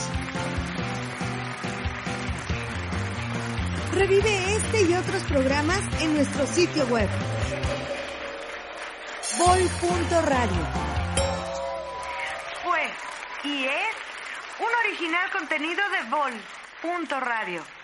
Revive este y otros programas en nuestro sitio web. Bol.radio. Fue y es un original contenido de Bol. Punto Radio.